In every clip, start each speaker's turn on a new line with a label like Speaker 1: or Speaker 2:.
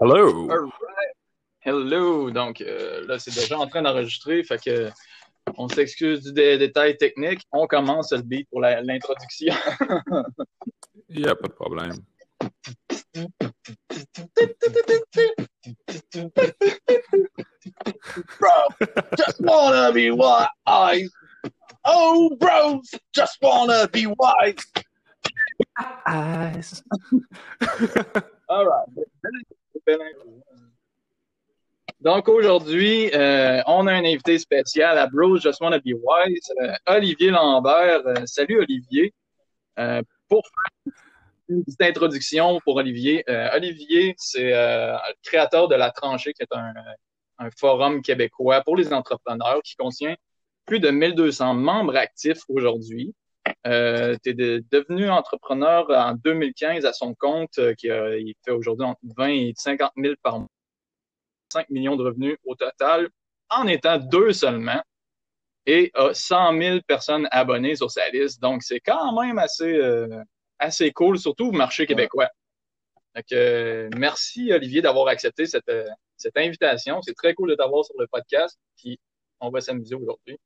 Speaker 1: Hello!
Speaker 2: Alright. Hello! Donc euh, là, c'est déjà en train d'enregistrer, fait que on s'excuse du dé- détail technique. On commence le beat pour la- l'introduction.
Speaker 1: Il n'y a pas de problème.
Speaker 2: Bro, just wanna be wise. Oh, bros, just wanna be wise.
Speaker 1: Eyes.
Speaker 2: All right. Donc aujourd'hui, euh, on a un invité spécial à Bros Just Wanna Be Wise, euh, Olivier Lambert. Euh, salut Olivier. Pour faire une petite introduction pour Olivier, Olivier, c'est le créateur de La Tranchée, qui est un, un forum québécois pour les entrepreneurs qui contient plus de 1200 membres actifs aujourd'hui. Euh, tu es devenu entrepreneur en 2015 à son compte, euh, qui a- il fait aujourd'hui entre 20 et 50 000 par mois, 5 millions de revenus au total, en étant deux seulement, et a 100 000 personnes abonnées sur sa liste. Donc, c'est quand même assez, euh, assez cool, surtout au marché québécois. Euh, merci Olivier d'avoir accepté cette, euh, cette invitation. C'est très cool de t'avoir sur le podcast. Puis, on va s'amuser aujourd'hui.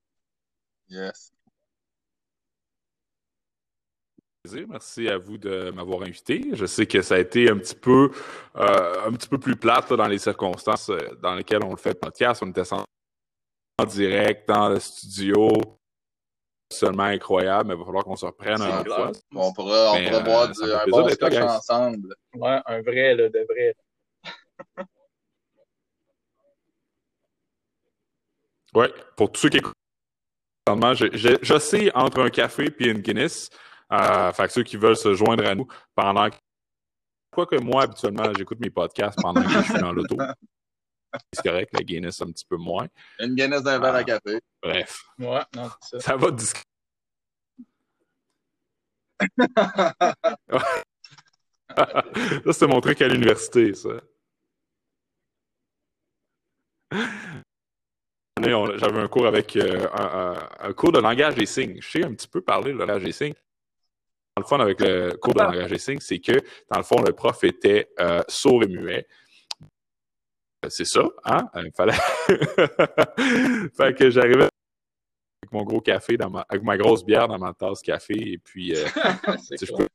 Speaker 3: Yes.
Speaker 1: Merci à vous de m'avoir invité. Je sais que ça a été un petit peu, euh, un petit peu plus plate là, dans les circonstances euh, dans lesquelles on le fait le podcast. On était en en direct dans le studio, seulement incroyable, mais il va falloir qu'on se reprenne un fois.
Speaker 3: On pourra, on
Speaker 1: Mais,
Speaker 3: pourra
Speaker 1: euh,
Speaker 3: boire du, un bon scotch ensemble.
Speaker 2: Ouais, un vrai, là, de vrai.
Speaker 1: Oui, pour tous ceux qui écoutent, je, je, je sais entre un café et une Guinness. Euh, fait que ceux qui veulent se joindre à nous pendant que. Quoique moi, habituellement, j'écoute mes podcasts pendant que je suis dans l'auto. C'est correct, la Guinness un petit peu moins.
Speaker 3: Une Guinness d'un verre à café.
Speaker 1: Bref,
Speaker 2: Ouais, non, c'est ça.
Speaker 1: ça va discuter. ça, c'était mon truc à l'université, ça. J'avais un cours avec euh, un, un- un cours de langage des signes. Je sais un petit peu parler le langage des signes. Dans le fun avec le cours de langage des signes, c'est que, dans le fond, le prof était euh, sourd et muet. Euh, C'est ça, hein? Il fallait. fait que j'arrivais avec mon gros café, dans ma... avec ma grosse bière dans ma tasse café, et puis euh,
Speaker 2: C'est
Speaker 1: tu sais, je peux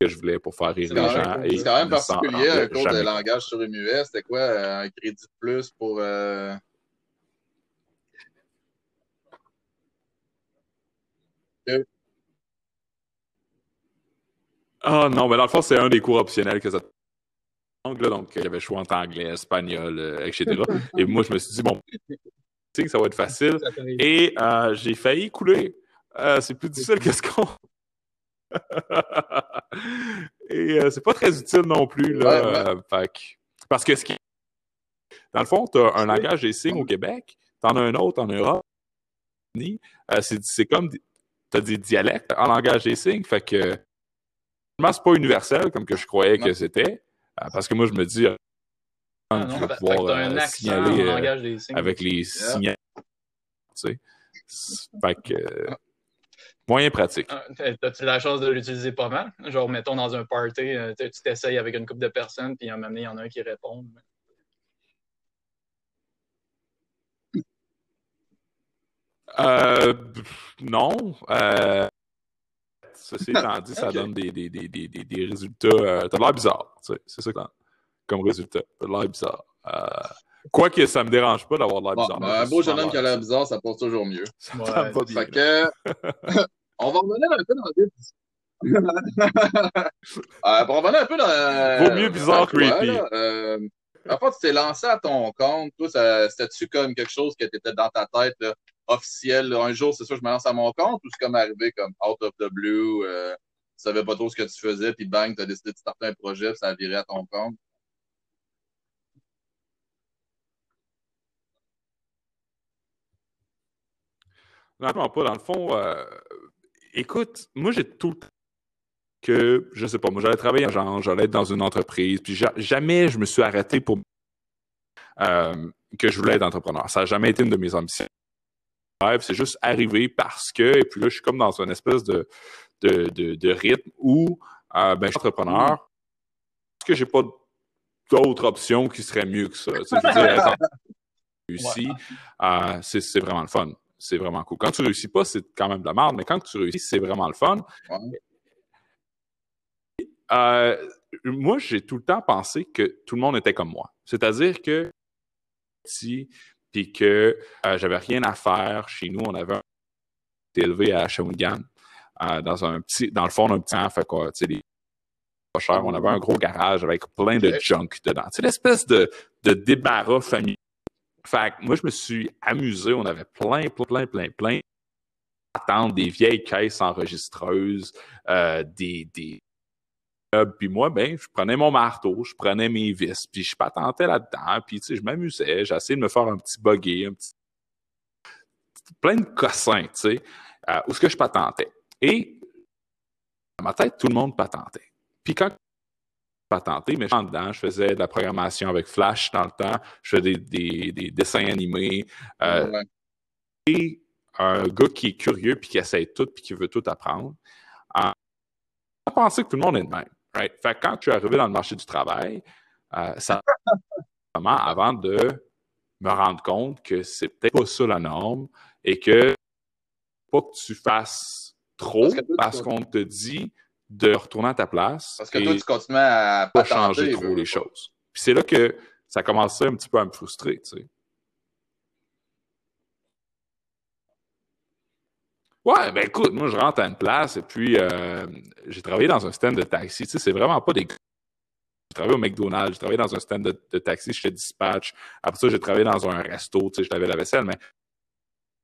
Speaker 1: que je voulais pour faire rire les gens. et
Speaker 3: c'est quand même particulier, un cours de langage sur une muet. C'était quoi, euh, un crédit de plus pour... euh,
Speaker 1: Ah non, mais dans le fond, c'est un des cours optionnels que ça donc, là, donc, il y avait choix entre anglais, espagnol, euh, etc. Et moi, je me suis dit, bon, que ça va être facile. Et euh, j'ai failli couler. Euh, c'est plus difficile que ce qu'on. Et c'est pas très utile non plus. Là,
Speaker 3: Ouais, ouais.
Speaker 1: Parce que ce qui. Dans le fond, tu as un langage des signes au Québec, tu en as un autre en Europe. C'est c'est comme. Tu as des dialectes en langage des signes. Fait que. C'est pas universel comme que je croyais que c'était. Euh, parce que moi, je me dis. euh,
Speaker 2: Ah non, fait- fait
Speaker 1: pouvoir
Speaker 2: un
Speaker 1: euh, signaler euh,
Speaker 2: des
Speaker 1: avec les signaux. Tu sais. Fait que. moyen pratique.
Speaker 2: Ah, T'as-tu la chance de l'utiliser pas mal? Genre, mettons dans un party, tu tu t'essayes avec une couple de personnes, puis à un moment donné, il y en a un qui répond.
Speaker 1: Euh, non. Euh, ceci étant dit, ça donne des, des, des, des, des- des résultats. Euh, t'as de l'air bizarre. tu sais, C'est ça que t'as comme résultat. T'as de l'air bizarre. Euh, Quoique ça me dérange pas d'avoir de l'air
Speaker 3: Bon,
Speaker 1: bizarre.
Speaker 3: ben, un beau jeune homme qui a
Speaker 1: l'air
Speaker 3: bizarre, ça passe toujours mieux.
Speaker 1: Ça
Speaker 2: Ouais,
Speaker 1: va bien.
Speaker 3: Fait que... on va revenir un peu dans le euh, pour revenir un peu dans...
Speaker 1: Vaut mieux bizarre creepy.
Speaker 3: euh, en fait, tu t'es lancé à ton compte. Toi, ça- c'était-tu comme quelque chose qui était dans ta tête là, officiel? un jour, c'est sûr, je me lance à mon compte ou c'est comme arrivé comme out of the blue? Euh, tu savais pas trop ce que tu faisais, puis bang, tu as décidé de starter un projet, puis ça a viré à ton compte?
Speaker 1: Non, vraiment pas. Dans le fond, euh, écoute, moi, j'ai tout le temps que, je sais pas, moi, j'allais travailler en genre, j'allais être dans une entreprise, puis ja- jamais je me suis arrêté pour euh, que je voulais être entrepreneur. Ça n'a jamais été une de mes ambitions. C'est juste arrivé parce que, et puis là, je suis comme dans une espèce de, de, de, de rythme où euh, ben, je suis entrepreneur, parce que j'ai pas d'autres options qui seraient mieux que ça? Réussi, euh, c'est vraiment le fun. C'est vraiment cool. Quand tu réussis pas, c'est quand même de la merde, mais quand tu réussis, c'est vraiment le fun. Euh, moi, j'ai tout le temps pensé que tout le monde était comme moi. C'est-à-dire que si puis que euh, j'avais rien à faire chez nous, on avait un élevé à Shawinigan, euh, dans un petit, dans le fond d'un petit fait quoi, tu sais, les pas cher. On avait un gros garage avec plein de junk dedans. C'est l'espèce de, de débarras familial. Fait que moi, je me suis amusé. On avait plein, plein, plein, plein, plein attendre des vieilles caisses enregistreuses, euh, des, des puis moi, ben, je prenais mon marteau, je prenais mes vis, puis je patentais là-dedans, puis tu sais, je m'amusais, j'essayais de me faire un petit buggy, un petit... plein de cossins, tu sais, euh, où ce que je patentais. Et dans ma tête, tout le monde patentait. Puis quand patenté, mais je dedans, je faisais de la programmation avec Flash dans le temps, je faisais des, des, dessins animés. Euh, Et un gars qui est curieux, puis qui essaie tout, puis qui veut tout apprendre. On pensait que tout le monde est de même. Right? Fait que quand je suis arrivé dans le marché du travail, euh, ça vraiment avant de me rendre compte que c'est peut-être pas ça la norme et que pas que tu fasses trop parce, qu'on te dit de retourner à ta place.
Speaker 3: Parce que toi, tu continues à
Speaker 1: pas changer trop les choses. Puis c'est là que ça commençait un petit peu à me frustrer, tu sais. Ouais, ben écoute, moi je rentre à une place et puis euh, j'ai travaillé dans un stand de taxi. Tu sais, c'est vraiment pas des. J'ai travaillé au McDonald's, j'ai travaillé dans un stand de, taxi, fais dispatch. Après ça, j'ai travaillé dans un resto, tu sais, je la vaisselle, mais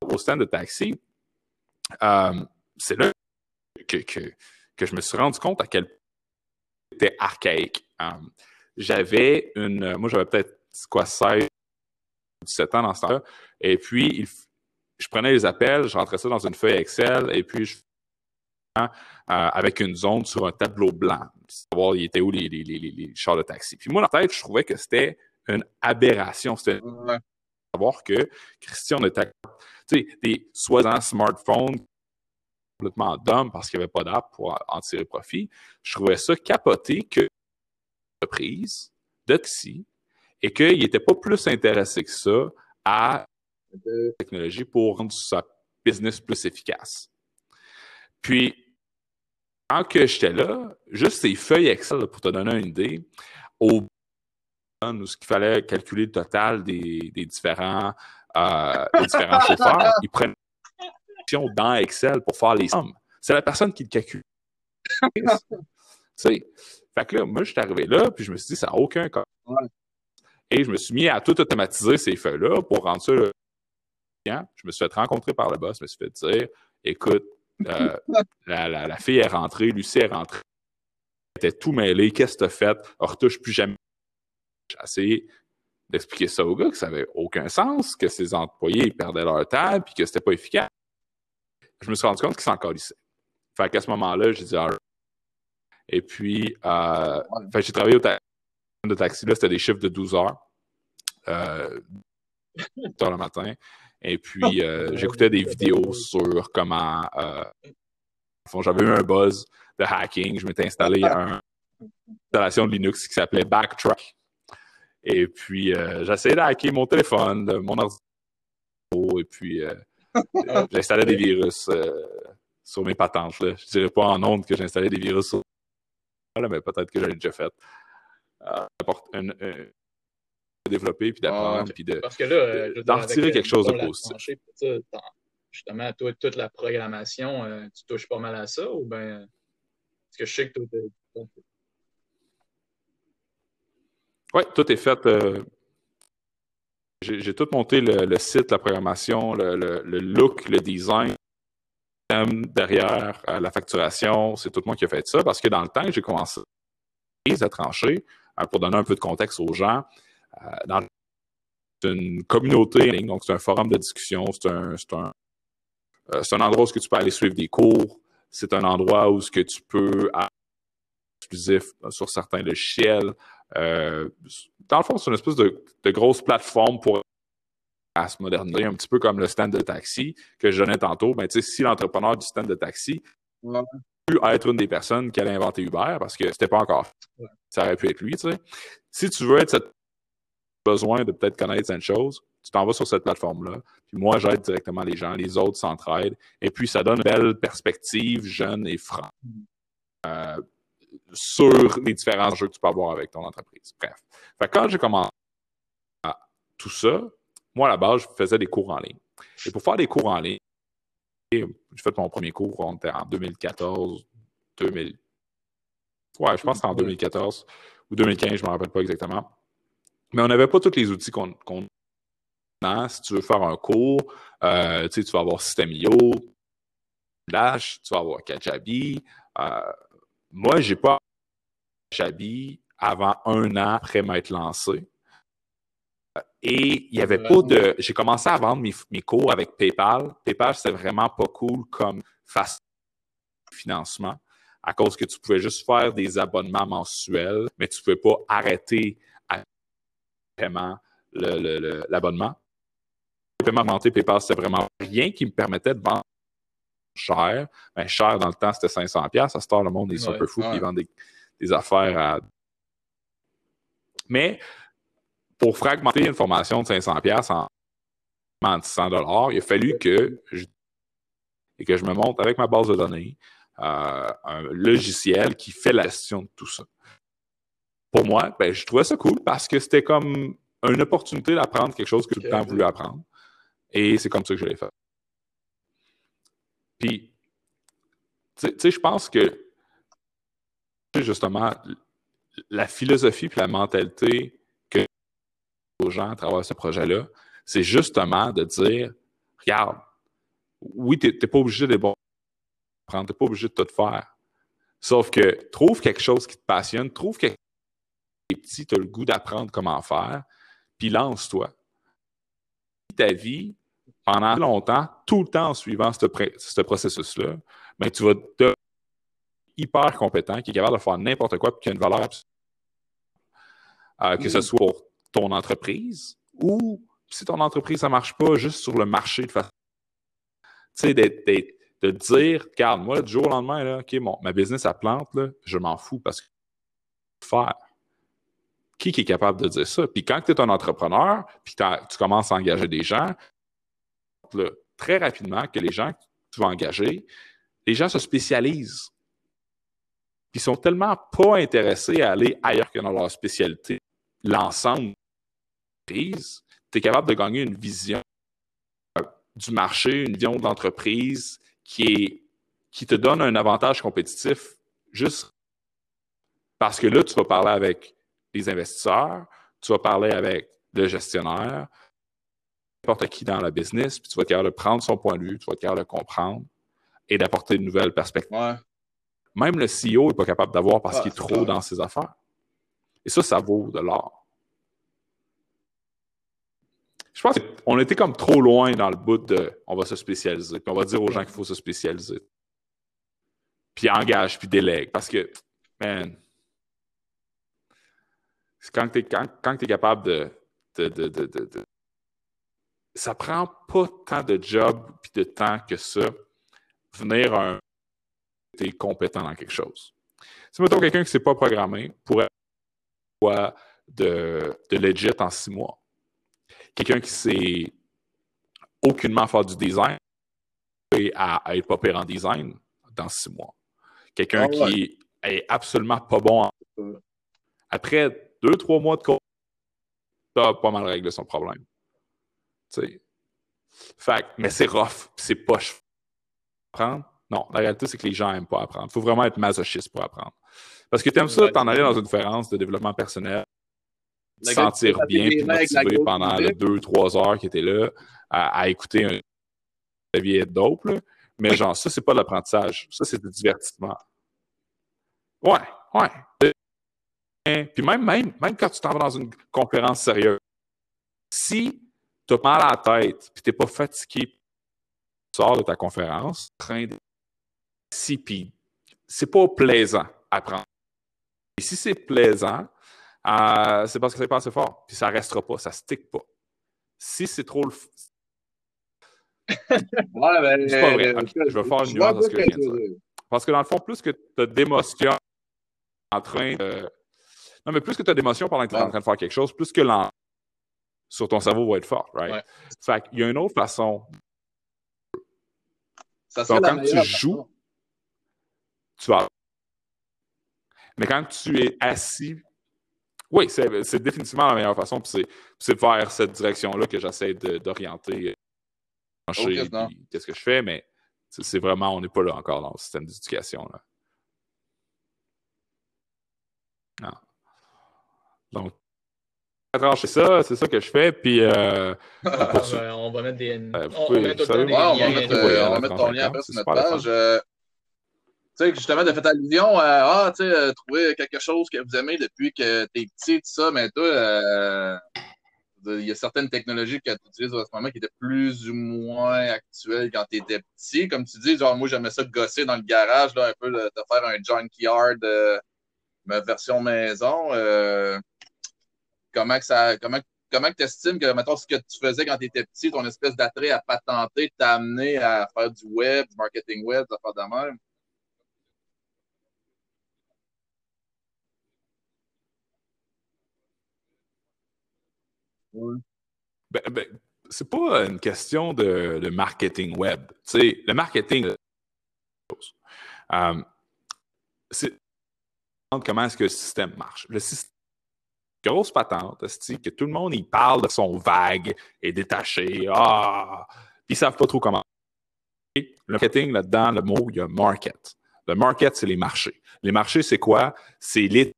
Speaker 1: au stand de taxi, euh, c'est là que, que, que, je me suis rendu compte à quel point c'était archaïque. Euh, j'avais une. Moi, j'avais peut-être quoi, 16, 17 ans dans ce temps-là. Et puis, il, je prenais les appels, je rentrais ça dans une feuille Excel et puis je euh, avec une zone sur un tableau blanc, savoir il était où les, les, les, les, chars de taxi. Puis moi, dans la tête, je trouvais que c'était une aberration. C'était savoir que Christian était, tu sais, des soi-disant smartphones complètement dumb parce qu'il n'y avait pas d'app pour en tirer profit. Je trouvais ça capoté que entreprise de taxi et qu'il n'était pas plus intéressé que ça à de technologie pour rendre sa business plus efficace. Puis, quand que j'étais là, juste ces feuilles Excel, pour te donner une idée, au où ce qu'il fallait calculer le total des, des différents, euh, des différents chauffeurs, ils prennent une dans Excel pour faire les sommes. C'est la personne qui le calcule. tu sais, fait que là, moi, je suis arrivé là, puis je me suis dit, ça n'a aucun cas. Et je me suis mis à tout automatiser ces feuilles-là pour rendre ça je me suis fait rencontrer par le boss, je me suis fait dire écoute, euh, la, la, la, fille est rentrée, Lucie est rentrée, elle était tout mêlée, qu'est-ce que t'as fait? On retouche plus jamais. J'ai essayé d'expliquer ça au gars que ça n'avait aucun sens, que ses employés perdaient leur table puis que c'était pas efficace. Je me suis rendu compte qu'ils s'en calissaient. Fait qu'à ce moment-là, j'ai dit ah. Et puis, euh, j'ai travaillé au ta de taxi, là, c'était des chiffres de 12 heures. Euh, heures le matin. Et puis, euh, j'écoutais des vidéos sur comment. Euh, j'avais eu un buzz de hacking. Je m'étais installé une installation de Linux qui s'appelait Backtrack. Et puis, euh, j'essayais de hacker mon téléphone, mon ordinateur. Et puis, j'installais des virus sur mes patentes. Là. Je dirais pas en ondes que j'installais des virus sur. Mais peut-être que j'avais déjà fait. Une, une, développer, puis d'apprendre, ah, puis de, Parce que là, euh, d'en retirer quelque chose de positif.
Speaker 2: justement, toi, toute la programmation, euh, tu touches pas mal à ça, ou bien... Parce que je sais que toi,
Speaker 1: Oui, tout est fait. Euh, j'ai tout monté le, le, site, la programmation, le, le, le look, le design derrière la facturation. C'est tout moi qui a fait ça parce que dans le temps, j'ai commencé à trancher pour donner un peu de contexte aux gens. Euh, dans une communauté, donc c'est un forum de discussion, c'est un, c'est un, euh, c'est un endroit où tu peux aller suivre des cours, c'est un endroit où ce que tu peux exclusif sur certains logiciels. Euh, dans le fond, c'est une espèce de, de, grosse plateforme pour à se moderniser, un petit peu comme le stand de taxi que je donnais tantôt. Ben, si l'entrepreneur du stand de taxi pu être une des personnes qui allait inventer Uber parce que c'était pas encore fait. Ça aurait pu être lui. Si tu veux être cette besoin de peut-être connaître certaines choses, tu t'en vas sur cette plateforme-là. Puis moi, j'aide directement les gens, les autres s'entraident. Et puis, ça donne une belle perspective jeune et franc euh, sur les différents jeux que tu peux avoir avec ton entreprise. Bref. Quand j'ai commencé à tout ça, moi, à la base, je faisais des cours en ligne. Et pour faire des cours en ligne, j'ai fait mon premier cours, on était en 2014, 2000. Ouais, je pense que en 2014 ou 2015, je ne me rappelle pas exactement. Mais on n'avait pas tous les outils qu'on a. Si tu veux faire un cours, euh, tu vas avoir System.io, Dash, tu vas avoir Kajabi. Euh, moi, j'ai pas Kajabi avant un an après m'être lancé. Et il n'y avait pas de. J'ai commencé à vendre mes, cours avec PayPal. PayPal, c'était vraiment pas cool comme face financement à cause que tu pouvais juste faire des abonnements mensuels, mais tu ne pouvais pas arrêter paiement l'abonnement. Le, paiement augmenté PayPal, c'était vraiment rien qui me permettait de vendre cher. Ben, cher dans le temps, c'était 500 pièces. À ce temps, le monde est super fou, ouais. ils vendent des, affaires à. Mais pour fragmenter une formation de 500 pièces en 100 dollars, il a fallu que je, et que je me monte avec ma base de données euh, un logiciel qui fait la gestion de tout ça. Pour moi, ben, je trouvais ça cool parce que c'était comme une opportunité d'apprendre quelque chose que j'ai tout le temps voulu apprendre. Et c'est comme ça que je l'ai fait. Puis, tu sais, je pense que justement, la philosophie et la mentalité que aux gens à travers ce projet-là, c'est justement de dire regarde, oui, tu n'es pas obligé de bon tu n'es pas obligé de tout faire. Sauf que trouve quelque chose qui te passionne, trouve quelque petit, tu as le goût d'apprendre comment faire, puis lance-toi. Ta vie, pendant longtemps, tout le temps en suivant ce, processus-là, mais ben, tu vas devenir hyper compétent, qui est capable de faire n'importe quoi, puis qui a une valeur absolue. Euh, que ce mm. soit pour ton entreprise ou si ton entreprise, ça ne marche pas juste sur le marché de façon. Tu sais, de dire, regarde, moi, du jour au lendemain, là, OK, bon, ma business, elle plante, là, je m'en fous parce que faire. Qui, est capable de dire ça? Puis quand tu es un entrepreneur, puis tu commences à engager des gens, très rapidement que les gens que tu vas engager, les gens se spécialisent. Puis ils sont tellement pas intéressés à aller ailleurs que dans leur spécialité. L'ensemble tu es capable de gagner une vision euh, du marché, une vision de l'entreprise qui, qui te donne un avantage compétitif juste parce que là, tu vas parler avec les investisseurs, tu vas parler avec le gestionnaire, n'importe qui dans la business, puis tu vas être capable de prendre son point de vue, tu vas être capable de comprendre et d'apporter une nouvelle perspective. Même le CEO n'est pas capable d'avoir parce qu'il est trop dans ses affaires. Et ça, ça vaut de l'or. Je pense qu'on était comme trop loin dans le bout de on va se spécialiser, puis on va dire aux gens qu'il faut se spécialiser. Puis engage, puis délègue. Parce que, man, quand tu es, quand, capable de, de, de, de, Ça prend pas tant de job puis de temps que ça, venir un. Tu es compétent dans quelque chose. Si mettons quelqu'un qui ne sait pas programmer pourrait de, de legit en six mois quelqu'un qui sait aucunement faire du design et à, être pas pire en design dans six mois. Quelqu'un ah qui est absolument pas bon en... Après deux, trois mois de cours, t'as pas mal réglé son problème. sais. Fait, mais c'est rough, c'est poche. Apprendre? Non, la réalité, c'est que les gens n'aiment pas apprendre. Il faut vraiment être masochiste pour apprendre. Parce que tu aimes ça, t'en aller dans une conférence de développement personnel, se sentir bien et motivé pendant les deux, trois heures qui étaient là à, écouter un vie être dope. Mais genre, ça, c'est pas de l'apprentissage. Ça, c'est du divertissement. Ouais, ouais. Puis même, même, même quand tu t'en vas dans une conférence sérieuse, si tu as mal à la tête et tu n'es pas fatigué, tu sors de ta conférence, train de... si puis c'est pas plaisant à prendre. Et si c'est plaisant, euh, c'est parce que c'est pas assez fort. Puis ça restera pas, ça stick pas. Si c'est trop le.
Speaker 3: ouais, ben,
Speaker 1: c'est pas vrai. je vais faire une nuance à ce que je viens de dire. Parce que dans le fond, plus que tu as d'émotions en train de. Non, mais plus que tu as d'émotions pendant que tu es en train de faire quelque chose, plus que l'en sur ton cerveau va être fort, right?
Speaker 3: Ouais.
Speaker 1: Fait qu'il y a une autre façon.
Speaker 3: Ça
Speaker 1: Donc, quand tu joues,
Speaker 3: façon.
Speaker 1: tu vas. Mais quand tu es assis, oui, c'est définitivement la meilleure façon. puis c'est- vers cette direction-là que j'essaie d'orienter. euh, Qu'est-ce que je fais, mais c'est vraiment, on n'est pas là encore dans le système d'éducation. Non. Donc, trancher ça, c'est ça que je fais, puis euh,
Speaker 2: Ah, ben, on va mettre des.
Speaker 1: Euh,
Speaker 2: on, met
Speaker 1: savez-
Speaker 3: Ouais, va mettre, euh, on va mettre ton
Speaker 1: 30
Speaker 3: lien après
Speaker 1: c'est
Speaker 3: sur notre page. Euh, tu sais, justement, de fait allusion à ah, tu sais, euh, trouver quelque chose que vous aimez depuis que t'es petit, tout ça, mais toi, euh, il y a certaines technologies que tu utilises en ce moment qui étaient plus ou moins actuelles quand tu étais petit. Comme tu dis, genre, moi, j'aimais ça gosser dans le garage, là, un peu, de, faire un junkyard, euh, ma version maison. Comment que ça. Comment, comment tu estimes que, mettons, ce que tu faisais quand tu étais petit, ton espèce d'attrait à patenter, t'a amené à faire du web, du marketing web, à faire de même?
Speaker 1: Ben, ben, c'est pas une question de, marketing web. Le marketing, euh, c'est comment est-ce que le système marche? Le grosse patente, que tout le monde il parle de son vague et détaché. Ah, ils savent pas trop comment. Le marketing là-dedans, le mot, il y a market. Le market, c'est les marchés. Les marchés, c'est quoi? C'est les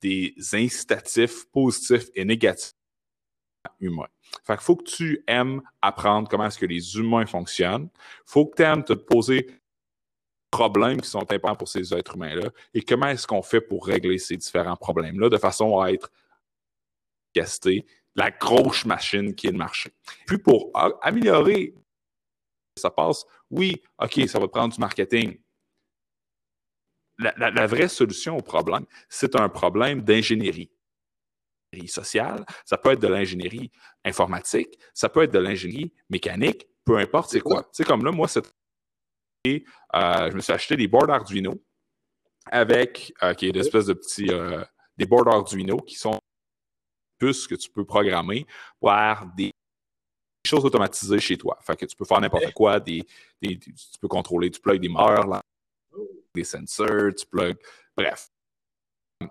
Speaker 1: des incitatifs positifs et négatifs humains. Fait qu'il faut que tu aimes apprendre comment est-ce que les humains fonctionnent. faut que tu aimes te poser problèmes qui sont importants pour ces êtres humains-là et comment est-ce qu'on fait pour régler ces différents problèmes-là de façon à être casté la grosse machine qui est le marché. Puis pour améliorer, ça passe, oui, OK, ça va prendre du marketing. La, la- la vraie solution au problème, c'est un problème d'ingénierie sociale, ça peut être de l'ingénierie informatique, ça peut être de l'ingénierie mécanique, peu importe c'est quoi? Sais, comme là, moi, cette et, je me suis acheté des boards Arduino avec euh, qui est une espèce de petits euh, des boards Arduino qui sont puces que tu peux programmer pour avoir des choses automatisées chez toi. Fait que tu peux faire n'importe quoi, des, des- tu peux contrôler, tu plugs des moteurs, des sensors, tu plugs, bref.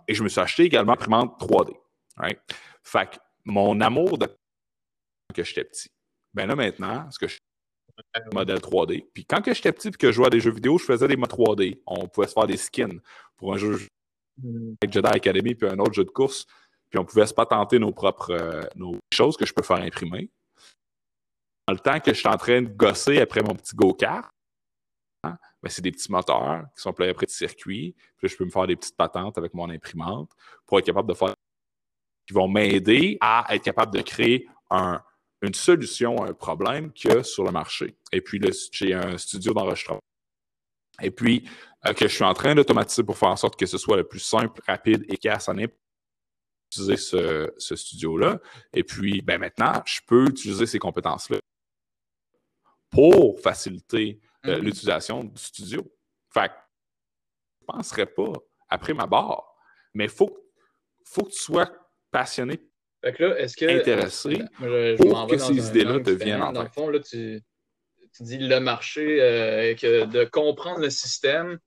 Speaker 1: Et je me suis acheté également imprimante 3D. Right? Fait que mon amour de quand j'étais petit, ben là maintenant, ce que je modèle 3D. Puis quand que j'étais petit et que je jouais à des jeux vidéo, je faisais des modes 3D. On pouvait se faire des skins pour un jeu
Speaker 2: Hmm.
Speaker 1: avec Jedi Academy puis un autre jeu de course. Puis on pouvait se patenter nos propres euh, nos choses que je peux faire imprimer. Dans le temps que je suis en train de gosser après mon petit go-kart, hein, ben c'est des petits moteurs qui sont pleins après de circuits. Puis là, je peux me faire des petites patentes avec mon imprimante pour être capable de faire qui vont m'aider à être capable de créer un, une solution à un problème qu'il y a sur le marché. Et puis, là, j'ai un studio d'enregistrement. Et puis, euh, que je suis en train d'automatiser pour faire en sorte que ce soit le plus simple, rapide, efficace en utiliser ce, ce studio-là. Et puis, ben maintenant, je peux utiliser ces compétences-là pour faciliter euh,
Speaker 3: Mhm.
Speaker 1: l'utilisation du studio. Fait que, je ne penserais pas après ma barre, mais il faut, faut que tu sois passionné
Speaker 2: Fait que là, est-ce que.
Speaker 1: intéressé
Speaker 2: je, je
Speaker 1: pour que ces idées-là deviennent en
Speaker 2: Dans le fond, là, tu, tu dis le marché, euh, que de comprendre le système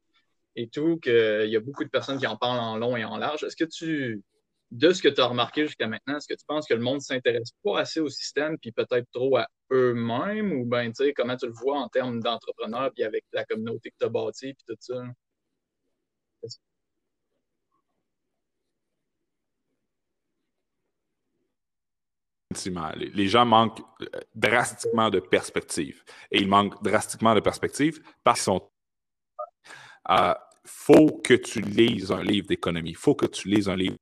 Speaker 2: et tout, qu'il y a beaucoup de personnes qui en parlent en long et en large. Est-ce que tu, de ce que tu as remarqué jusqu'à maintenant, est-ce que tu penses que le monde ne s'intéresse pas assez au système puis peut-être trop à eux-mêmes ou bien, tu sais, comment tu le vois en termes d'entrepreneurs puis avec la communauté que tu as bâtie puis tout ça?
Speaker 1: Les, gens manquent euh, drastiquement de perspective. Et ils manquent drastiquement de perspective parce qu'ils sont. Euh, faut que tu lises un livre d'économie. faut que tu lises un livre.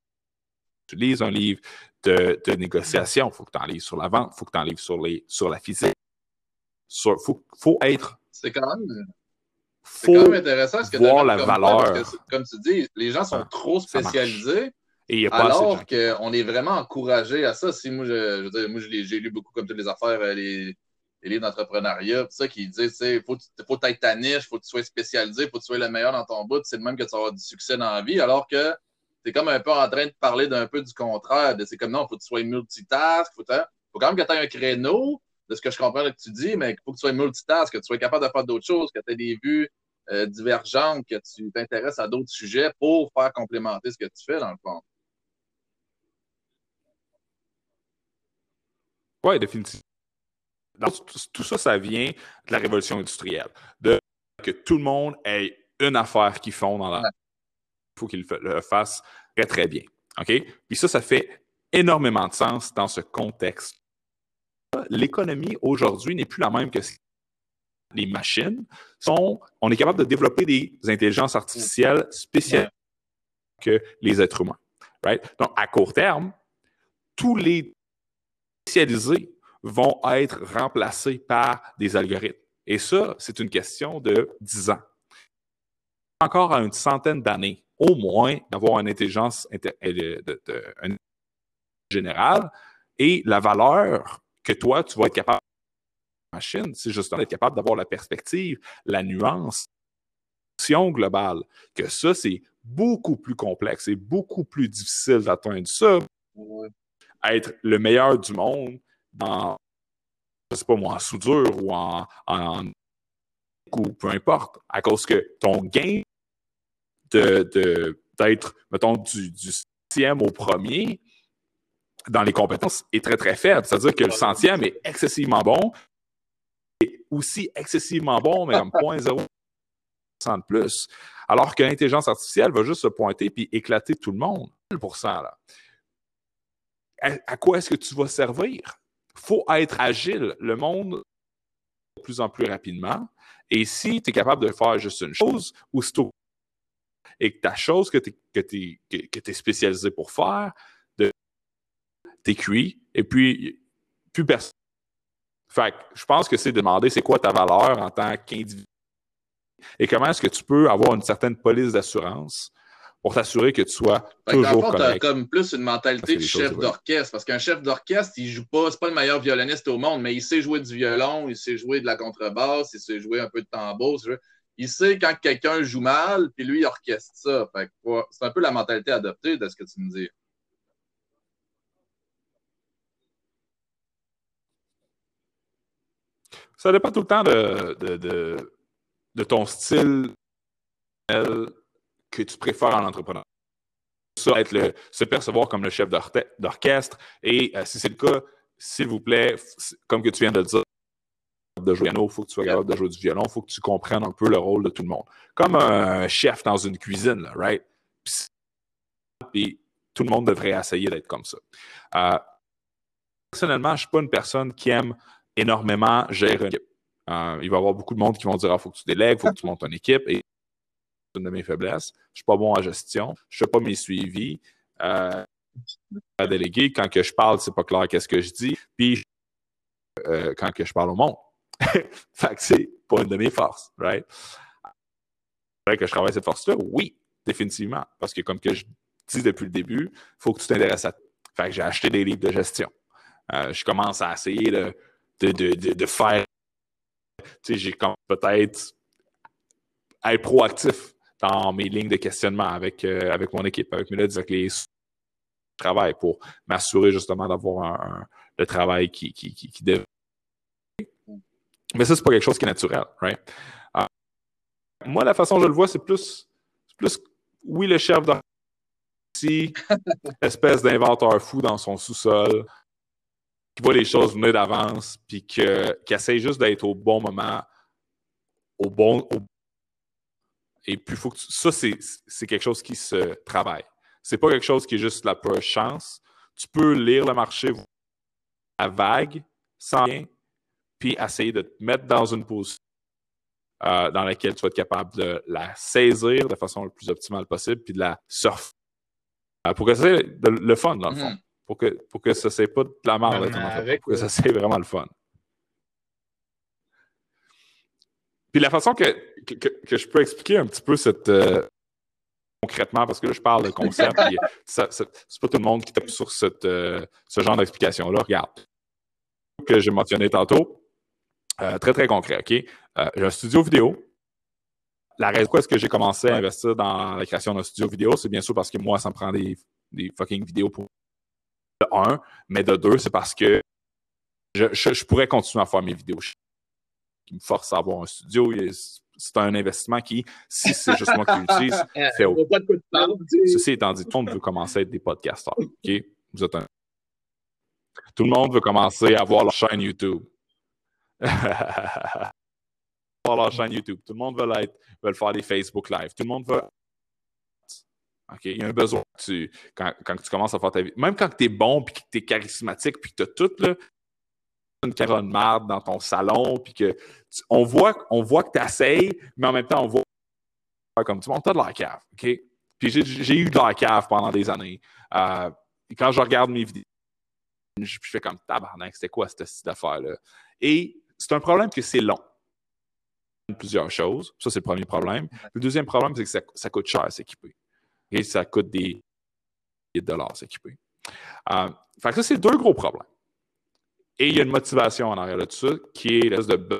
Speaker 1: Tu lises un livre de, de négociation. faut que tu en lises sur la vente. faut que tu en lises sur, les, sur la physique. Il faut, faut être.
Speaker 3: C'est quand même. C'est
Speaker 1: Faut,
Speaker 3: quand même intéressant ce que
Speaker 1: voir
Speaker 3: tu
Speaker 1: la
Speaker 3: comme
Speaker 1: valeur.
Speaker 3: point, parce que, comme tu dis, les gens sont
Speaker 1: Ah,
Speaker 3: trop spécialisés,
Speaker 1: et il a pas
Speaker 3: alors qu'on est vraiment encouragé à ça. Si moi, je, je veux dire, moi, j'ai lu beaucoup comme toutes les affaires, euh, les, les livres d'entrepreneuriat, ça, qui disent, il faut, faut être ta niche, faut que tu sois spécialisé, faut que tu sois le meilleur dans ton bout, c'est le même que tu vas avoir du succès dans la vie, alors que tu es comme un peu en train de parler d'un peu du contraire. C'est comme non, il faut que tu sois multitask, il faut, faut, quand même que tu aies un créneau de ce que je comprends que tu dis, mais il faut que tu sois multitask, que tu sois capable de faire d'autres choses, que tu aies des vues euh, divergentes, que tu t'intéresses à d'autres sujets pour faire complémenter ce que tu fais, dans le fond.
Speaker 1: Oui, définitivement. tout, ça, ça vient de la révolution industrielle. De que tout le monde ait une affaire qu'ils font dans la. Il faut qu'ils le fassent très, très bien. OK? Puis ça, ça fait énormément de sens dans ce contexte. L'économie aujourd'hui n'est plus la même que les machines. Sont, on est capable de développer des intelligences artificielles spéciales que les êtres humains. Right? Donc, à court terme, tous les vont être remplacés par des algorithmes. Et ça, c'est une question de 10 ans. Encore à une centaine d'années, au moins, d'avoir une intelligence générale et la valeur que toi, tu vas être capable de machine, c'est justement d'être capable d'avoir la perspective, la nuance, globale, que ça, c'est beaucoup plus complexe et beaucoup plus difficile d'atteindre ça être le meilleur du monde dans, je sais pas moi, en soudure ou en, en, ou peu importe, à cause que ton gain de, d'être, mettons, du, centième au premier dans les compétences est très, très faible. C'est-à-dire que le centième est excessivement bon et aussi excessivement bon, mais comme 0.0% de plus. Alors que l'intelligence artificielle va juste se pointer puis éclater tout le monde. 1%, là à, quoi est-ce que tu vas servir? Faut être agile. Le monde de plus en plus rapidement. Et si tu es capable de faire juste une chose, ou et que ta chose que tu es, que, spécialisé pour faire, t'es cuit, et puis plus personne. Fait je pense que c'est de demander c'est quoi ta valeur en tant qu'individu et comment est-ce que tu peux avoir une certaine police d'assurance pour t'assurer que tu sois toujours correct. Tu as
Speaker 3: comme plus une mentalité de chef d'orchestre, parce qu'un chef d'orchestre, il joue pas, c'est pas le meilleur violoniste au monde, mais il sait jouer du violon, il sait jouer de la contrebasse, il sait jouer un peu de tambour. Il sait quand quelqu'un joue mal, puis lui, il orchestre ça. c'est un peu la mentalité adoptée de ce que tu me dis.
Speaker 1: Ça dépend tout le temps de, de, de ton style que tu préfères en entrepreneur. Ça, être le, se percevoir comme le chef d'orchestre. Et euh, si c'est le cas, s'il vous plaît, comme que tu viens de le dire, de jouer il faut que tu sois capable de jouer du violon, il faut que tu comprennes un peu le rôle de tout le monde. Comme un chef dans une cuisine, right? Puis, tout le monde devrait essayer d'être comme ça. Euh, personnellement, je ne suis pas une personne qui aime énormément gérer une équipe. Euh, il va y avoir beaucoup de monde qui vont dire il ah, faut que tu délègues, il faut que tu montes une équipe. Et une de mes faiblesses. Je ne suis pas bon en gestion. Je ne fais pas mes suivis. Euh, à déléguer, quand que je parle, c'est pas clair qu'est-ce que je dis. Puis euh, quand que je parle au monde. fait que c'est pas une de mes forces, right? Vrai que je travaille cette force-là? Oui, définitivement. Parce que comme que je dis depuis le début, il faut que tu t'intéresses à Fait que j'ai acheté des livres de gestion. Euh, je commence à essayer de, de, de, de faire. Tu sais, j'ai peut-être être proactif dans mes lignes de questionnement avec, euh, avec mon équipe, avec lettres, avec les travail pour m'assurer justement d'avoir un, le travail qui, qui, Mais ça, c'est pas quelque chose qui est naturel, right? Euh, moi, la façon dont je le vois, c'est plus, plus, oui, le chef si espèce d'inventeur fou dans son sous-sol, qui voit les choses venir d'avance, puis qui essaie juste d'être au bon moment, au bon, au et puis, faut que ça, c'est quelque chose qui se travaille. C'est pas quelque chose qui est juste la pure chance. Tu peux lire le marché à vague, sans rien, puis essayer de te mettre dans une position euh, dans laquelle tu vas être capable de la saisir de façon le plus optimale possible, puis de la surfer. Euh, pour que ça soit le fun, dans le fond. Mm-hmm. Pour que, pour que ça soit pas de la merde, pour que ça soit vraiment le fun. Puis la façon que, que, je peux expliquer un petit peu cette. Euh, concrètement, parce que là, je parle de concept, puis c'est pas tout le monde qui tape sur cette, euh, ce genre d'explication-là. Regarde. Que j'ai mentionné tantôt, Euh, très, très concret, OK? Euh, j'ai un studio vidéo. La raison pourquoi est-ce que j'ai commencé à investir dans la création d'un studio vidéo, c'est bien sûr parce que moi, ça me prend des, des fucking vidéos pour de un, mais de deux, c'est parce que je, je, pourrais continuer à faire mes vidéos qui me force à avoir un studio. C'est un investissement qui, si c'est juste moi qui l'utilise, fait au... Ceci étant dit, tout le monde veut commencer à être des podcasteurs. OK? Vous êtes un... Tout le monde veut commencer à avoir leur chaîne YouTube. avoir leur chaîne YouTube. Tout le monde veut, être, veut faire des Facebook Live. Tout le monde veut OK? Il y a un besoin. Tu, quand, quand, tu commences à faire ta vie. Même quand tu es bon, puis que tu es charismatique, puis que tu as tout, là, une carotte de marde dans ton salon, puis que on voit, on voit que tu essayes, mais en même temps, on voit comme tu montes, de la cave. OK? Puis j'ai eu de la cave pendant des années. Euh, quand je regarde mes vidéos, je, fais comme tabarnak, c'était quoi cette, cette affaire-là? Et c'est un problème que c'est long. Plusieurs choses. Ça, c'est le premier problème. Le deuxième problème, c'est que ça, coûte cher s'équiper. Et ça coûte des, de dollars s'équiper. Euh, fait que ça, c'est deux gros problèmes. Et il y a une motivation en arrière de tout ça qui est de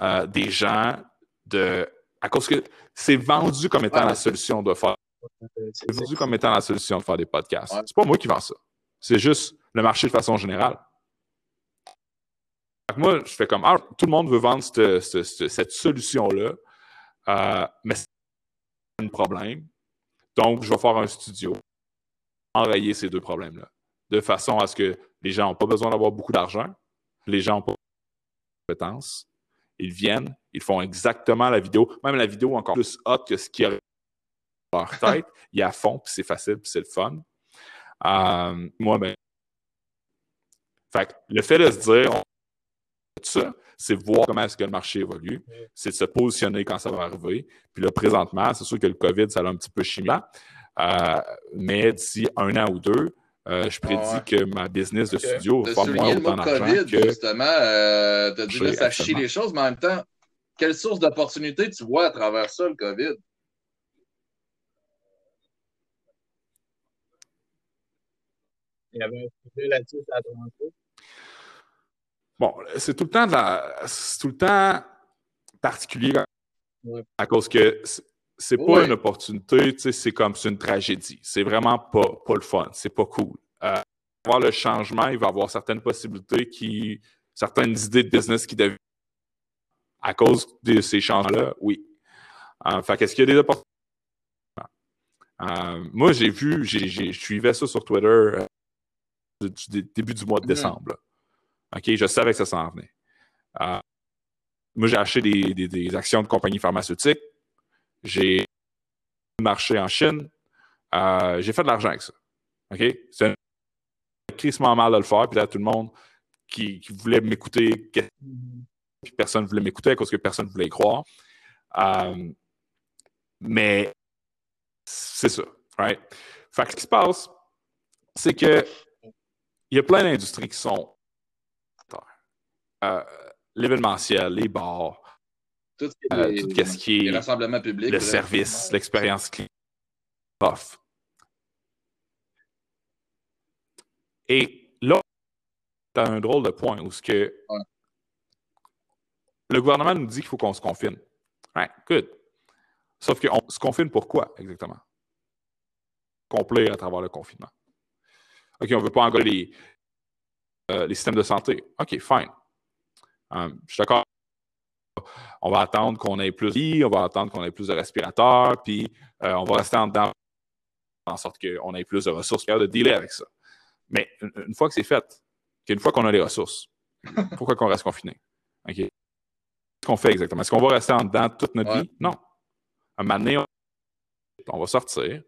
Speaker 1: euh, des gens de. À cause que c'est vendu comme étant la solution de faire. C'est vendu comme étant la solution de faire des podcasts. C'est pas moi qui vends ça. C'est juste le marché de façon générale. moi, je fais comme ah, tout le monde veut vendre cette, cette, solution-là, euh, mais c'est un problème. Donc, je vais faire un studio, enrayer ces deux problèmes-là, de façon à ce que les gens n'ont pas besoin d'avoir beaucoup d'argent, les gens n'ont pas de compétences, ils viennent, ils font exactement la vidéo, même la vidéo encore plus hot que ce qui a dans leur tête, il y a à fond, puis c'est facile, puis c'est le fun. Euh, moi, ben, fait le fait de se dire, tout ça, c'est voir comment est-ce que le marché évolue, c'est de se positionner quand ça va arriver. Puis là, présentement, c'est sûr que le COVID, ça l'a un petit peu chimé. Euh, mais d'ici un an ou deux, euh, je prédis ah que ma business de studio va faire moins autant d'argent que...
Speaker 3: justement, euh, as dit là, ça chie les choses, mais en même temps, quelle source d'opportunité tu vois à travers ça, le COVID?
Speaker 2: Il y avait un sujet là-dessus, ça a
Speaker 1: Bon, c'est tout le temps de la... c'est tout le temps particulier à cause que c'est pas une opportunité, c'est comme c'est une tragédie. C'est vraiment pas, pas le fun, c'est pas cool. Euh, voir le changement, il va y avoir certaines possibilités qui, certaines idées de business qui deviennent à cause de ces changements-là, oui. Euh, fait qu'est-ce qu'il y a des opportunités? Euh, moi, j'ai vu, je suivais ça sur Twitter euh, du, début du mois de décembre. OK, je savais que ça s'en venait. Euh, moi, j'ai acheté des, actions de compagnies pharmaceutiques. J'ai marché en Chine. Euh, j'ai fait de l'argent avec ça. OK? C'est un crissement mal de le faire. Puis là, tout le monde qui, voulait m'écouter, puis personne ne voulait m'écouter cause que personne ne voulait y croire. Euh, mais c'est ça. Right? Fait que ce qui se passe, c'est que il y a plein d'industries qui sont euh, l'événementiel, les bars, tout, ce qui est,
Speaker 3: rassemblements publics,
Speaker 1: le service, l'expérience client. Off. Et là, tu as un drôle de point où ce que le gouvernement nous dit qu'il faut qu'on se confine. Right, good. Sauf qu'on se confine pourquoi exactement? Complet à travers le confinement. OK, on ne veut pas les, euh, les systèmes de santé. OK, fine. Euh, je suis d'accord. On va attendre qu'on ait plus de lits, on va attendre qu'on ait plus de respirateurs, puis euh, on va rester en dedans en sorte qu'on ait plus de ressources de dealer avec ça. Mais une, fois que c'est fait, qu'une fois qu'on a les ressources, pourquoi qu'on reste confiné? Qu'est-ce qu'on fait exactement? Est-ce qu'on va rester en dedans toute notre vie? Non. Un moment donné, on va sortir,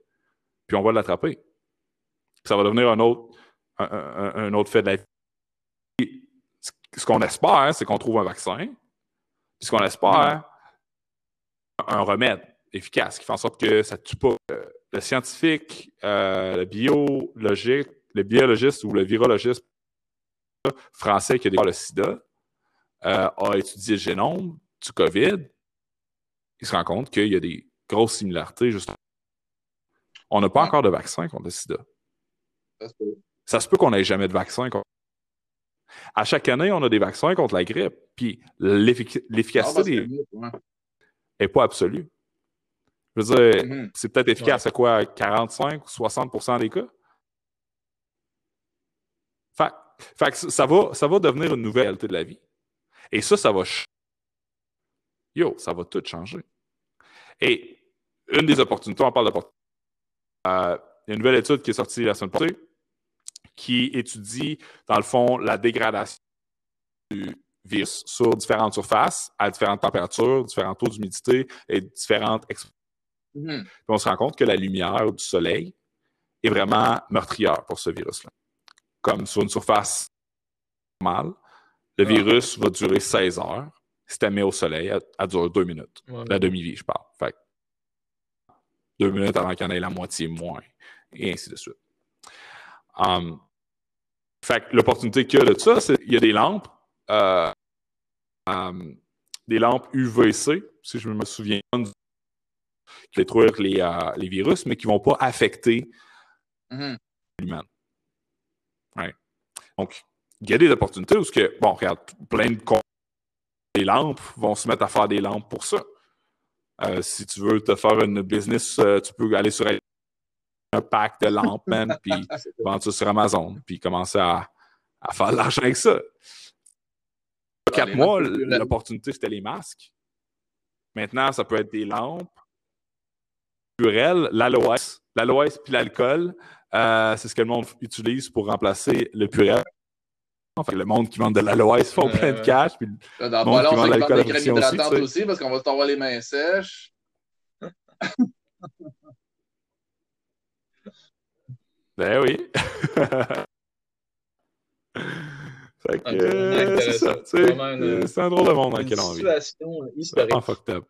Speaker 1: puis on va l'attraper. Ça va devenir un autre, un, autre fait de la vie ce qu'on espère, c'est qu'on trouve un vaccin. Puis ce qu'on espère, un remède efficace qui fait en sorte que ça ne tue pas. Euh, le scientifique, euh, le biologique, le biologiste ou le virologiste français qui a découvert le sida euh, a étudié le génome du COVID. Il se rend compte qu'il y a des grosses similarités. On n'a pas encore de vaccin contre le sida. Ça se peut, qu'on n'ait jamais de vaccin contre À chaque année, on a des vaccins contre la grippe, puis l'efficacité n'est pas absolue. Je veux dire, mm-hmm. c'est peut-être efficace à quoi? 45 ou 60% des cas? Fait, que ça va, ça va devenir une nouvelle réalité de la vie. Et ça, ça va Yo, ça va tout changer. Et une des opportunités, on parle d'opportunités. Euh, il y a une nouvelle étude qui est sortie la semaine passée qui étudie, dans le fond, la dégradation du virus sur différentes surfaces, à différentes températures, différents taux d'humidité et différentes Mm-hmm. on se rend compte que la lumière du soleil est vraiment meurtrière pour ce virus-là. Comme sur une surface normale, le ah. virus va durer 16 heures. Si tu mis au soleil, elle, dure deux minutes. La demi-vie, je parle. Fait deux minutes avant qu'il y en ait la moitié moins. Et ainsi de suite. Um, fait l'opportunité qu'il y a de ça, c'est qu'il y a des lampes, euh, um, des lampes UVC, si je me souviens qui détruire les, euh, les virus, mais qui ne vont pas affecter mm-hmm. l'humain. Donc, il y a des opportunités où, que, bon, regarde, plein de les lampes vont se mettre à faire des lampes pour ça. Euh, si tu veux te faire une business, tu peux aller sur un pack de lampes, man, puis vendre ça sur Amazon, puis commencer à, à faire de l'argent avec ça. Quatre mois, l'opportunité, c'était les masques. Maintenant, ça peut être des lampes, purel, l'aloès. L'aloès puis l'alcool, euh, c'est ce que le monde utilise pour remplacer le purel. Enfin, le monde qui vend de l'aloès font plein de cash. Puis
Speaker 3: le Dans monde qui vend de l'alcool aussi, aussi, parce qu'on va t'envoyer les mains sèches.
Speaker 1: ben oui. fait que, euh, c'est ça. C'est un drôle de monde dans lequel on vit. situation historique. En fucked up.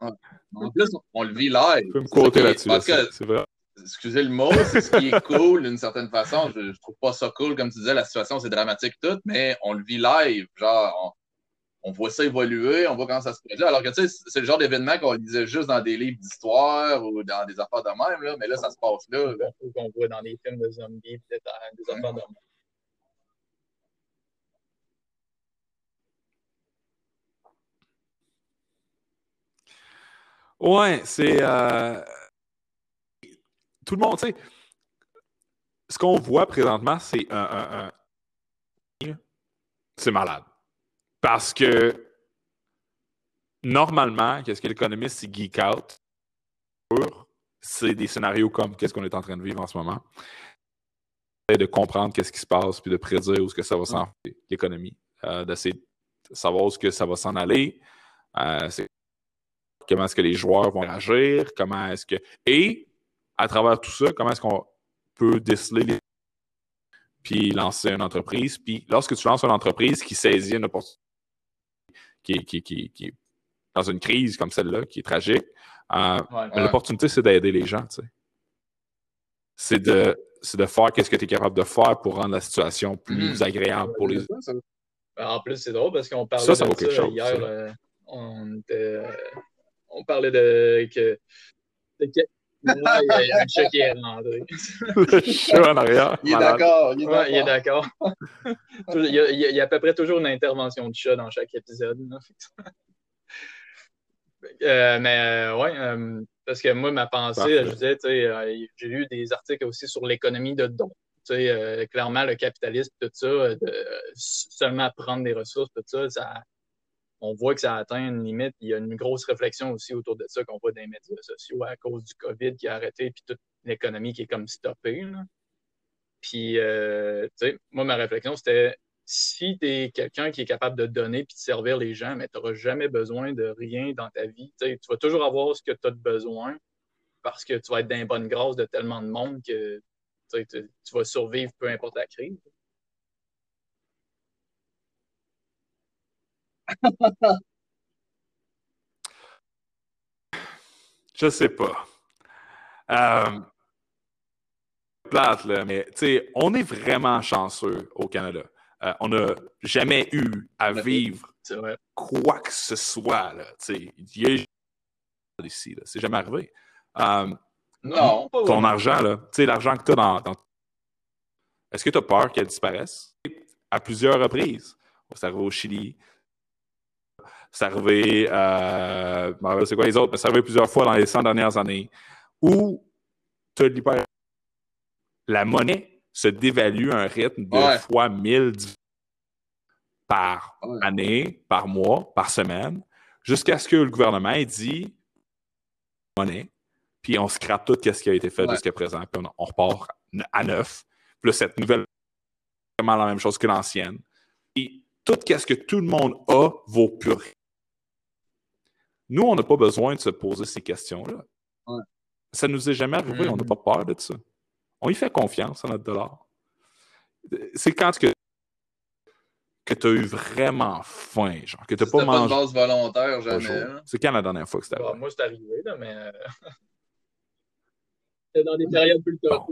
Speaker 3: En plus, on, le vit live. Tu
Speaker 1: peux me quoter là-dessus. c'est vrai.
Speaker 3: Excusez le mot, c'est ce qui est cool d'une certaine façon. Je, je, trouve pas ça cool, comme tu disais, la situation c'est dramatique tout, mais on le vit live. Genre, on, voit ça évoluer, on voit comment ça se produit. Alors que tu sais, c'est le genre d'événement qu'on lisait juste dans des livres d'histoire ou dans des affaires de même, là, mais là, ça se passe là.
Speaker 2: Qu'on voit dans des films de zombies, peut-être des affaires de même.
Speaker 1: Ouais, c'est. Euh, tout le monde, tu sais. Ce qu'on voit présentement, c'est un. C'est malade. Parce que normalement, qu'est-ce que l'économiste geek out? C'est des scénarios comme qu'est-ce qu'on est en train de vivre en ce moment. De comprendre qu'est-ce qui se passe, puis de prédire où est-ce que ça va s'en l'économie. Euh, d'essayer de savoir où est-ce que ça va s'en aller. Euh, comment est-ce que les joueurs vont réagir, comment est-ce que. Et à travers tout ça, comment est-ce qu'on peut déceler les puis lancer une entreprise. Puis lorsque tu lances une entreprise qui saisit une opportunité qui, qui, est dans une crise comme celle-là, qui est tragique, euh, l'opportunité, c'est d'aider les gens. Tu sais. C'est de, de faire qu'est-ce que tu es capable de faire pour rendre la situation plus hmm. agréable pour les autres.
Speaker 2: En plus, c'est drôle parce qu'on parlait ça, de ça, chose, hier. Euh, on était on parlait de que. Il y a un chat qui est rentré.
Speaker 1: Le chat en arrière.
Speaker 3: Il est d'accord. Il
Speaker 2: est d'accord. il, y a, à peu près toujours une intervention de chat dans chaque épisode. Euh, mais euh, ouais, euh, parce que moi, ma pensée, je disais, j'ai lu des articles aussi sur l'économie de don. clairement, le capitalisme, tout ça, de seulement prendre des ressources, tout ça, ça on voit que ça atteint une limite. Il y a une grosse réflexion aussi autour de ça qu'on voit dans les médias sociaux à cause du COVID qui a arrêté, puis toute l'économie qui est comme stoppée. Puis, euh, tu sais, moi, ma réflexion, c'était si tu es quelqu'un qui est capable de donner puis de servir les gens, mais tu n'auras jamais besoin de rien dans ta vie. tu vas toujours avoir ce que tu as besoin parce que tu vas être dans bonne grâce de tellement de monde que tu vas survivre peu importe la crise.
Speaker 1: Je sais pas. Euh, plate, là, mais on est vraiment chanceux au Canada. Euh, on n'a jamais eu à vivre quoi que ce soit. Là, il ici, c'est jamais arrivé. Euh,
Speaker 3: non.
Speaker 1: Ton argent, là, l'argent que tu as dans, Est-ce que tu as peur qu'elle disparaisse? À plusieurs reprises. C'est arrivé au Chili. C'est arrivé, euh, c'est quoi les autres? C'est arrivé plusieurs fois dans les 100 dernières années où tu. La monnaie se dévalue à un rythme de fois 1000 par année, par mois, par semaine, jusqu'à ce que le gouvernement ait dit monnaie, puis on scrape tout ce qui a été fait jusqu'à présent, puis on, repart à neuf. Puis là, cette nouvelle vraiment la même chose que l'ancienne. Et tout ce que tout le monde a vaut plus Nous, on n'a pas besoin de se poser ces questions-là. Ça nous est jamais arrivé, on n'a mm-hmm. pas peur de ça. On y fait confiance à notre dollar. C'est quand que que tu as eu vraiment faim, genre, que tu n'as pas mangé.
Speaker 3: pas de base volontaire, jamais. Hein.
Speaker 1: C'est quand la dernière fois que c'était
Speaker 2: arrivé? Bah, moi, c'est arrivé, là, mais. Euh, c'était dans des périodes plus tard.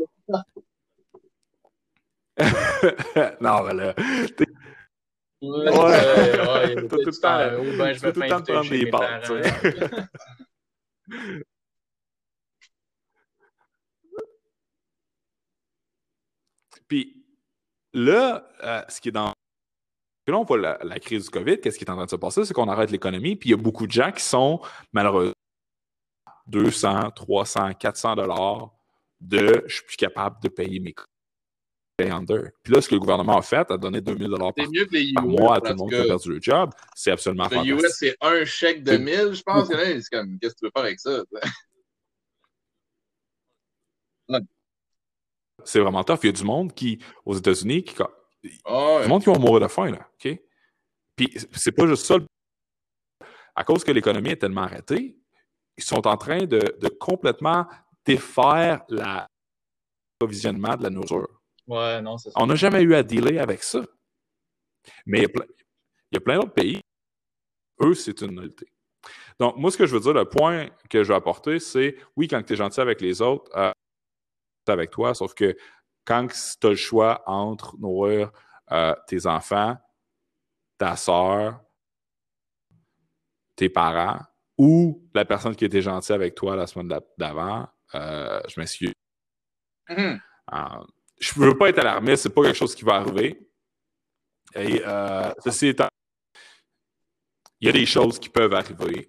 Speaker 1: non, mais là.
Speaker 2: Ouais, ouais, tout le temps.
Speaker 1: Euh, ben, je vais tout le temps prendre des Puis là, euh, ce qui est dans là, on voit la, crise du COVID, qu'est-ce qui est en train de se passer? C'est qu'on arrête l'économie, puis il y a beaucoup de gens qui sont malheureusement 200, 300, 400 dollars de je suis plus capable de payer mes under. Puis là, ce que le gouvernement a fait, a donné 2000 dollars par, par mois à tout le monde qui a perdu le job. C'est absolument le fantastique.
Speaker 3: Le US, c'est un chèque de 1000, je pense. C'est comme, qu'est-ce que tu veux faire avec ça?
Speaker 1: c'est vraiment tough. Il y a du monde qui, aux États-Unis, qui, ah du monde qui vont mourir de faim, là. OK? Puis c'est pas juste ça. À cause que l'économie est tellement arrêtée, ils sont en train de, complètement défaire l'approvisionnement de la nourriture.
Speaker 2: Ouais, non, c'est
Speaker 1: On n'a jamais eu à dealer avec ça. Mais il y a plein, d'autres pays, eux, c'est une réalité. Donc, moi, ce que je veux dire, le point que je veux apporter, c'est oui, quand tu es gentil avec les autres, euh, avec toi, sauf que quand tu as le choix entre nourrir euh, tes enfants, ta soeur, tes parents ou la personne qui était gentille avec toi la semaine d'avant, euh, je m'excuse. Mm-hmm. Je ne veux pas être alarmiste, c'est pas quelque chose qui va arriver. Et ceci étant, il y a des choses qui peuvent arriver.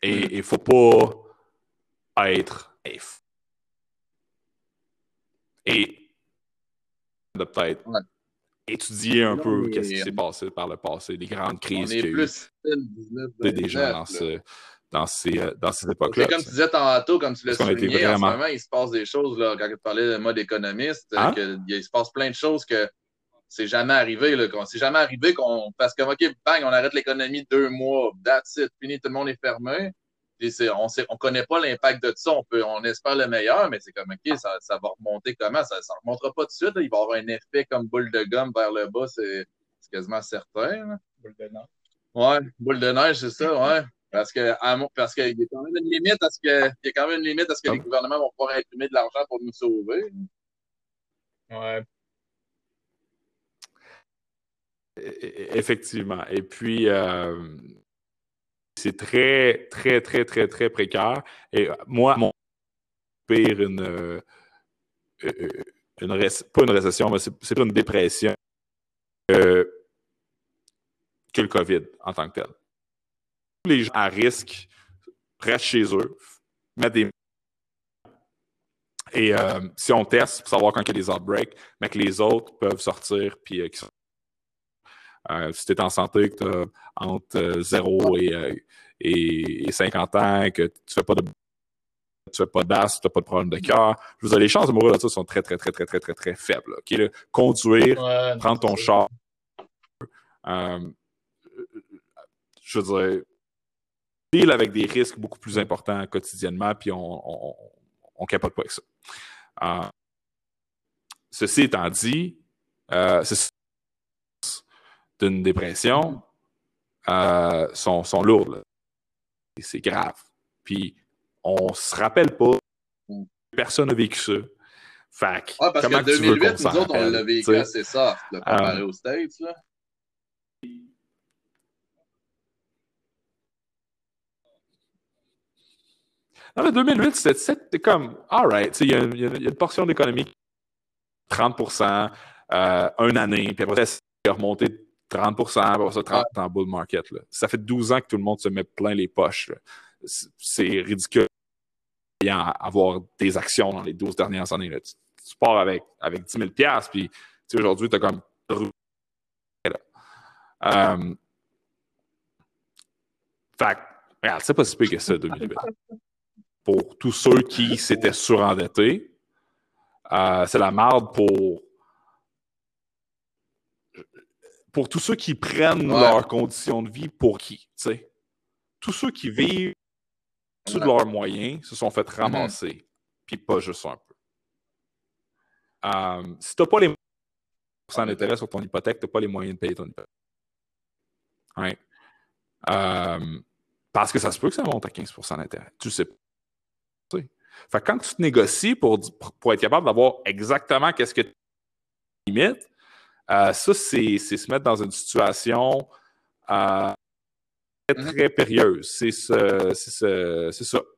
Speaker 1: Et il ne faut pas être et de peut-être étudier un peu ce qui s'est passé par le passé, des grandes crises qu'il y a eu. des gens dans, ce, dans ces, euh, dans ces époques-là.
Speaker 3: Comme tu disais tantôt, comme tu l'as souligné, vraiment... en ce moment, il se passe des choses, là, quand tu parlais de mode économiste, hein? il se passe plein de choses que c'est jamais arrivé. C'est jamais arrivé qu'on. Parce que, OK, bang, on arrête l'économie deux mois, that's it, fini, tout le monde est fermé on ne connaît pas l'impact de ça. On, peut, on espère le meilleur, mais c'est comme, OK, ça, ça, va remonter comment? Ça ne remontera pas tout de suite. Il va y avoir un effet comme boule de gomme vers le bas, c'est quasiment certain.
Speaker 2: Boule de neige.
Speaker 3: Ouais, boule de neige, c'est ça, ouais. Parce que parce qu'il y a quand même une limite à ce que il y a quand même une limite à ce que les gouvernements vont pouvoir imprimer de l'argent pour nous sauver.
Speaker 2: Ouais.
Speaker 1: E, e, effectivement. Et puis, euh, c'est très, très, très, très, très précaire. Et euh, moi, mon pire, une, euh, une pas une récession, mais c'est pas une dépression que le COVID en tant que tel. Les gens à risque restent chez eux, mettent des et si on teste pour savoir quand il y a des outbreaks, mais que les autres peuvent sortir puis euh, si tu es en santé, que tu as entre 0 euh, et, 50 ans, que tu fais pas de tu fais pas d'as, tu n'as pas de problème de cœur. Je vous les chances de mourir de ça sont très, très, très, très, très, très, très faibles. Conduire, prendre ton char. Euh, je veux dire, deal avec des risques beaucoup plus importants quotidiennement, puis on, on, capote pas avec ça. ceci étant dit, c'est d'une dépression euh, sont, sont lourdes. C'est grave. Puis on se rappelle pas. Personne n'a vécu ça. Fait
Speaker 3: ouais, parce qu'en 2008, nous autres, on l'a vécu assez soft, comparé euh, aux States. Là.
Speaker 1: Non, mais 2008, c'était comme, alright, il y, y, a une portion d'économie 30% euh, un année, puis après ça, remonté 30% après ça, 30 en bull market. Là. Ça fait 12 ans que tout le monde se met plein les poches. C'est ridicule avoir des actions dans les 12 dernières années. Là. Tu, pars avec, avec 10 000 puis aujourd'hui, tu as comme. Euh, fait regarde, c'est pas si pire que ça, 2008. Pour tous ceux qui s'étaient surendettés, euh, c'est la merde pour pour tous ceux qui prennent leurs conditions de vie pour qui, sais. Tous ceux qui vivent sous de leurs moyens se sont fait mm-hmm. ramasser, puis pas juste un peu. Euh, si tu n'as pas les moyens d'intérêt sur ton hypothèque, tu n'as pas les moyens de payer ton hypothèque. Ouais. Euh, parce que ça se peut que ça monte à 15% d'intérêt. Tu sais pas. Fait que quand tu te négocies pour, pour être capable d'avoir exactement qu'est-ce que tu limites, euh, ça, c'est se mettre dans une situation euh, très, mm-hmm. très périlleuse. C'est ça.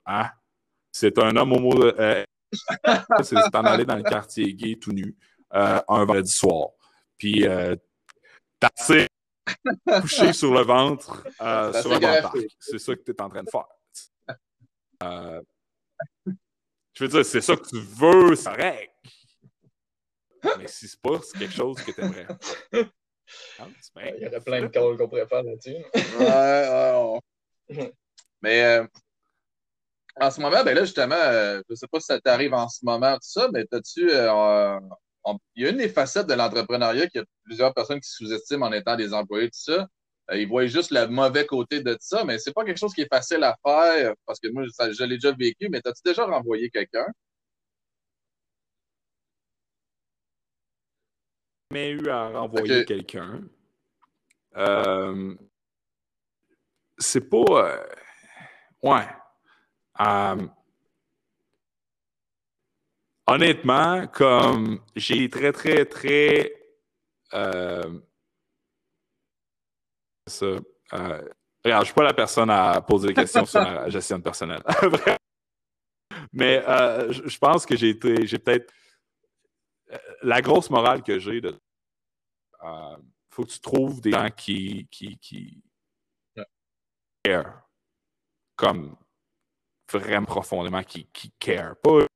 Speaker 1: Hein? C'est un homme homo. Euh, c'est t'en aller dans le quartier gay tout nu un vendredi soir. Puis t'as couché sur le ventre sur un banc C'est ça que tu es en train de faire. Je veux dire, c'est ça que tu veux, c'est correct. Mais si c'est pas, c'est quelque chose que tu aimerais.
Speaker 2: Ah, Il y aurait plein de calls qu'on pourrait faire là-dessus.
Speaker 3: ouais, ouais, Mais euh, en ce moment, ben là, justement, euh, je ne sais pas si ça t'arrive en ce moment, tout ça, mais as-tu. Euh, il y a une des facettes de l'entrepreneuriat qu'il y a plusieurs personnes qui sous-estiment en étant des employés, tout ça. Ils voient juste le mauvais côté de ça, mais c'est pas quelque chose qui est facile à faire parce que moi, je l'ai déjà vécu, mais as-tu déjà renvoyé quelqu'un?
Speaker 1: jamais eu à renvoyer quelqu'un. Euh, c'est pas. Euh, ouais. Euh, honnêtement, comme j'ai très, très, très. Ça. regarde, je suis pas la personne à poser des questions sur la gestion personnelle. Mais je pense que j'ai été. J'ai peut-être la grosse morale que j'ai, il euh, faut que tu trouves des gens qui, qui, qui care, comme vraiment profondément, qui, qui care, pas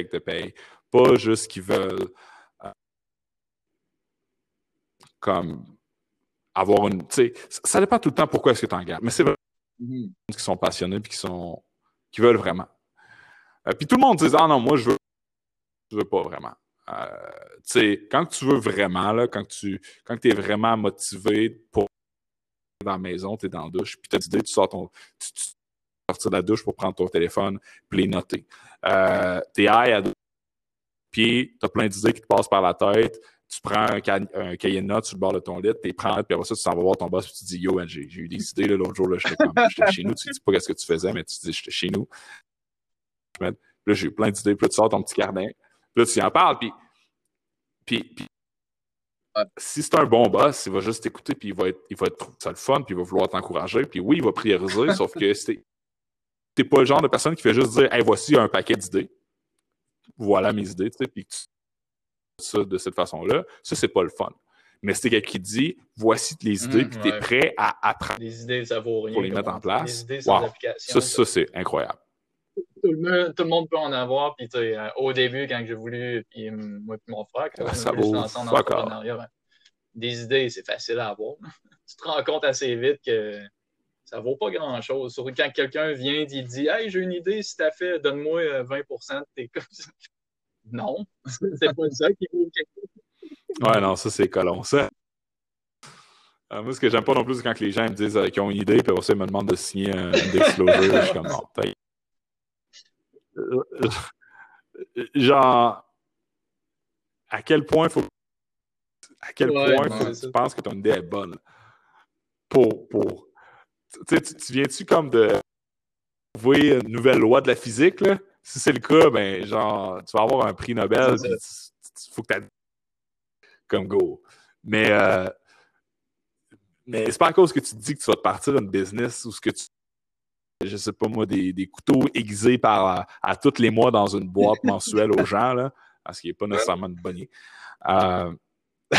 Speaker 1: de paye, pas juste qui veulent euh, comme avoir une. Tu sais, ça dépend tout le temps pourquoi est-ce que tu en gardes, mais c'est vraiment mm-hmm. qui sont passionnés et qui sont qui veulent vraiment. Euh, puis tout le monde dit Ah non, moi je veux, je veux pas vraiment. Euh, quand tu veux vraiment, là, quand tu quand es vraiment motivé pour dans la maison, tu es dans la douche, puis tu as l'idée, tu sors ton. Tu, sortir de la douche pour prendre ton téléphone puis les noter. Euh, tu es high à puis tu as plein d'idées qui te passent par la tête. Tu prends un, cahier de notes sur le bord de ton lit, tu prends, puis après ça, tu s'en vas voir ton boss, puis tu dis Yo, j'ai eu des idées l'autre jour, j'étais chez nous. Tu dis pas ce que tu faisais, mais tu dis J'étais chez nous. Là, j'ai eu plein d'idées, puis tu sors ton petit carnet. Là, tu en parles, puis, puis, si c'est un bon boss, il va juste t'écouter, puis il va être, il va être ça le fun, puis il va vouloir t'encourager, puis oui, il va prioriser, sauf que si t'es pas le genre de personne qui fait juste dire, hey, voici un paquet d'idées, voilà mes idées, tu sais, puis tu ça de cette façon-là, ça, c'est pas le fun. Mais c'est quelqu'un qui dit, voici les idées, mmh, puis tu es prêt à apprendre
Speaker 2: les idées, ça vaut rien,
Speaker 1: pour les mettre en place. Les idées, ça, ça c'est incroyable
Speaker 2: tout, le, monde peut en avoir. Puis, euh, au début, quand j'ai voulu, puis moi et mon frère, quand
Speaker 1: ça vaut
Speaker 2: des idées, c'est facile à avoir. tu te rends compte assez vite que ça vaut pas grand-chose. Surtout quand quelqu'un vient et dit Hey, j'ai une idée, si t'as fait, donne-moi 20 euh, de tes Non, c'est pas ça qui vaut quelque chose.
Speaker 1: Ouais, non, ça, c'est colon. Ça. Euh, moi, ce que j'aime pas non plus, c'est quand les gens me disent qu'ils ont une idée, puis aussi ils me demandent de signer un disclosure. je suis comme, non, genre, à quel point faut. À quel point faut que tu penses que ton idée est bonne? Pour. pour tu, tu viens-tu comme de trouver une nouvelle loi de la physique, là? Si c'est le cas, ben, genre, tu vas avoir un prix Nobel, il faut que tu comme go. Mais, euh, mais c'est pas à cause que tu te dis que tu vas te partir d'une business ou ce que tu je sais pas moi, des, couteaux aiguisés par, à, tous les mois dans une boîte mensuelle aux gens. Là. parce qu'il n'est pas nécessairement de bonnier. Euh...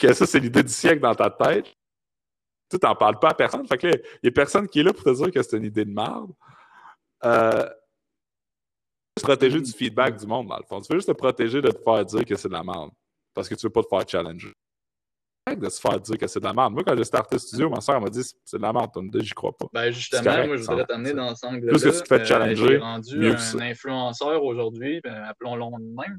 Speaker 1: que ça, c'est l'idée du siècle dans ta tête. Tu n'en parles pas à personne. Fait que il n'y a personne qui est là pour te dire que c'est une idée de merde. Euh, se protéger du feedback du monde, dans le fond. Tu veux juste te protéger de te faire dire que c'est de la merde. Parce que tu veux pas te faire challenger. De se faire dire que c'est de la merde. Moi, quand j'ai starté studio, ma soeur m'a dit c'est de la merde, ton j'y crois pas.
Speaker 2: Ben justement, moi, je voudrais t'amener dans ce angle-là.
Speaker 1: Plus que tu te fais challenger,
Speaker 2: euh, rendu un influenceur aujourd'hui, ben, appelons-le même.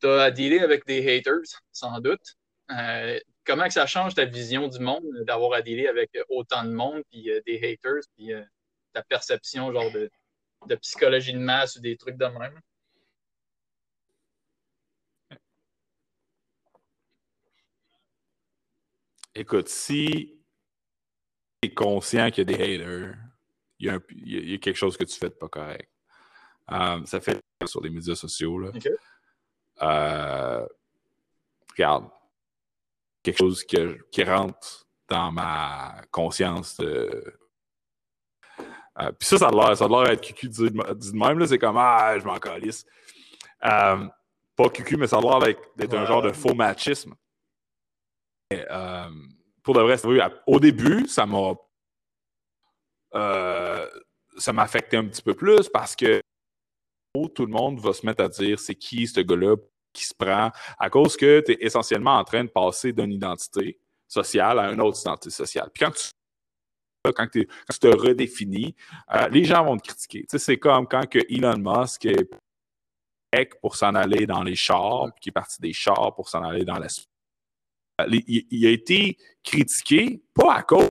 Speaker 2: Tu as à dealer avec des haters, sans doute. Euh, comment que ça change ta vision du monde d'avoir à dealer avec autant de monde, puis euh, des haters, puis euh, ta perception genre de, de, psychologie de masse ou des trucs de même?
Speaker 1: Écoute, si tu es conscient qu'il y a des haters, il y a, il y a, quelque chose que tu fais de pas correct. ça fait sur les médias sociaux. Là. regarde, quelque chose qui rentre dans ma conscience. Euh, puis ça, ça a l'air, ça a l'air être cucu dit de même. C'est comme Ah, je m'en calisse. Euh, pas cucu, mais ça a l'air d'être un genre de faux machisme. Euh, pour de vrai, au début, ça m'a. ça m'a affecté un petit peu plus parce que tout le monde va se mettre à dire c'est qui ce gars-là, qui se prend à cause que tu es essentiellement en train de passer d'une identité sociale à une autre identité sociale. Puis quand tu quand, tu te redéfinis, euh, les gens vont te critiquer. c'est comme quand que Elon Musk est pour s'en aller dans les chars, puis qui est parti des chars pour s'en aller dans la euh, il, il, a été critiqué, pas à cause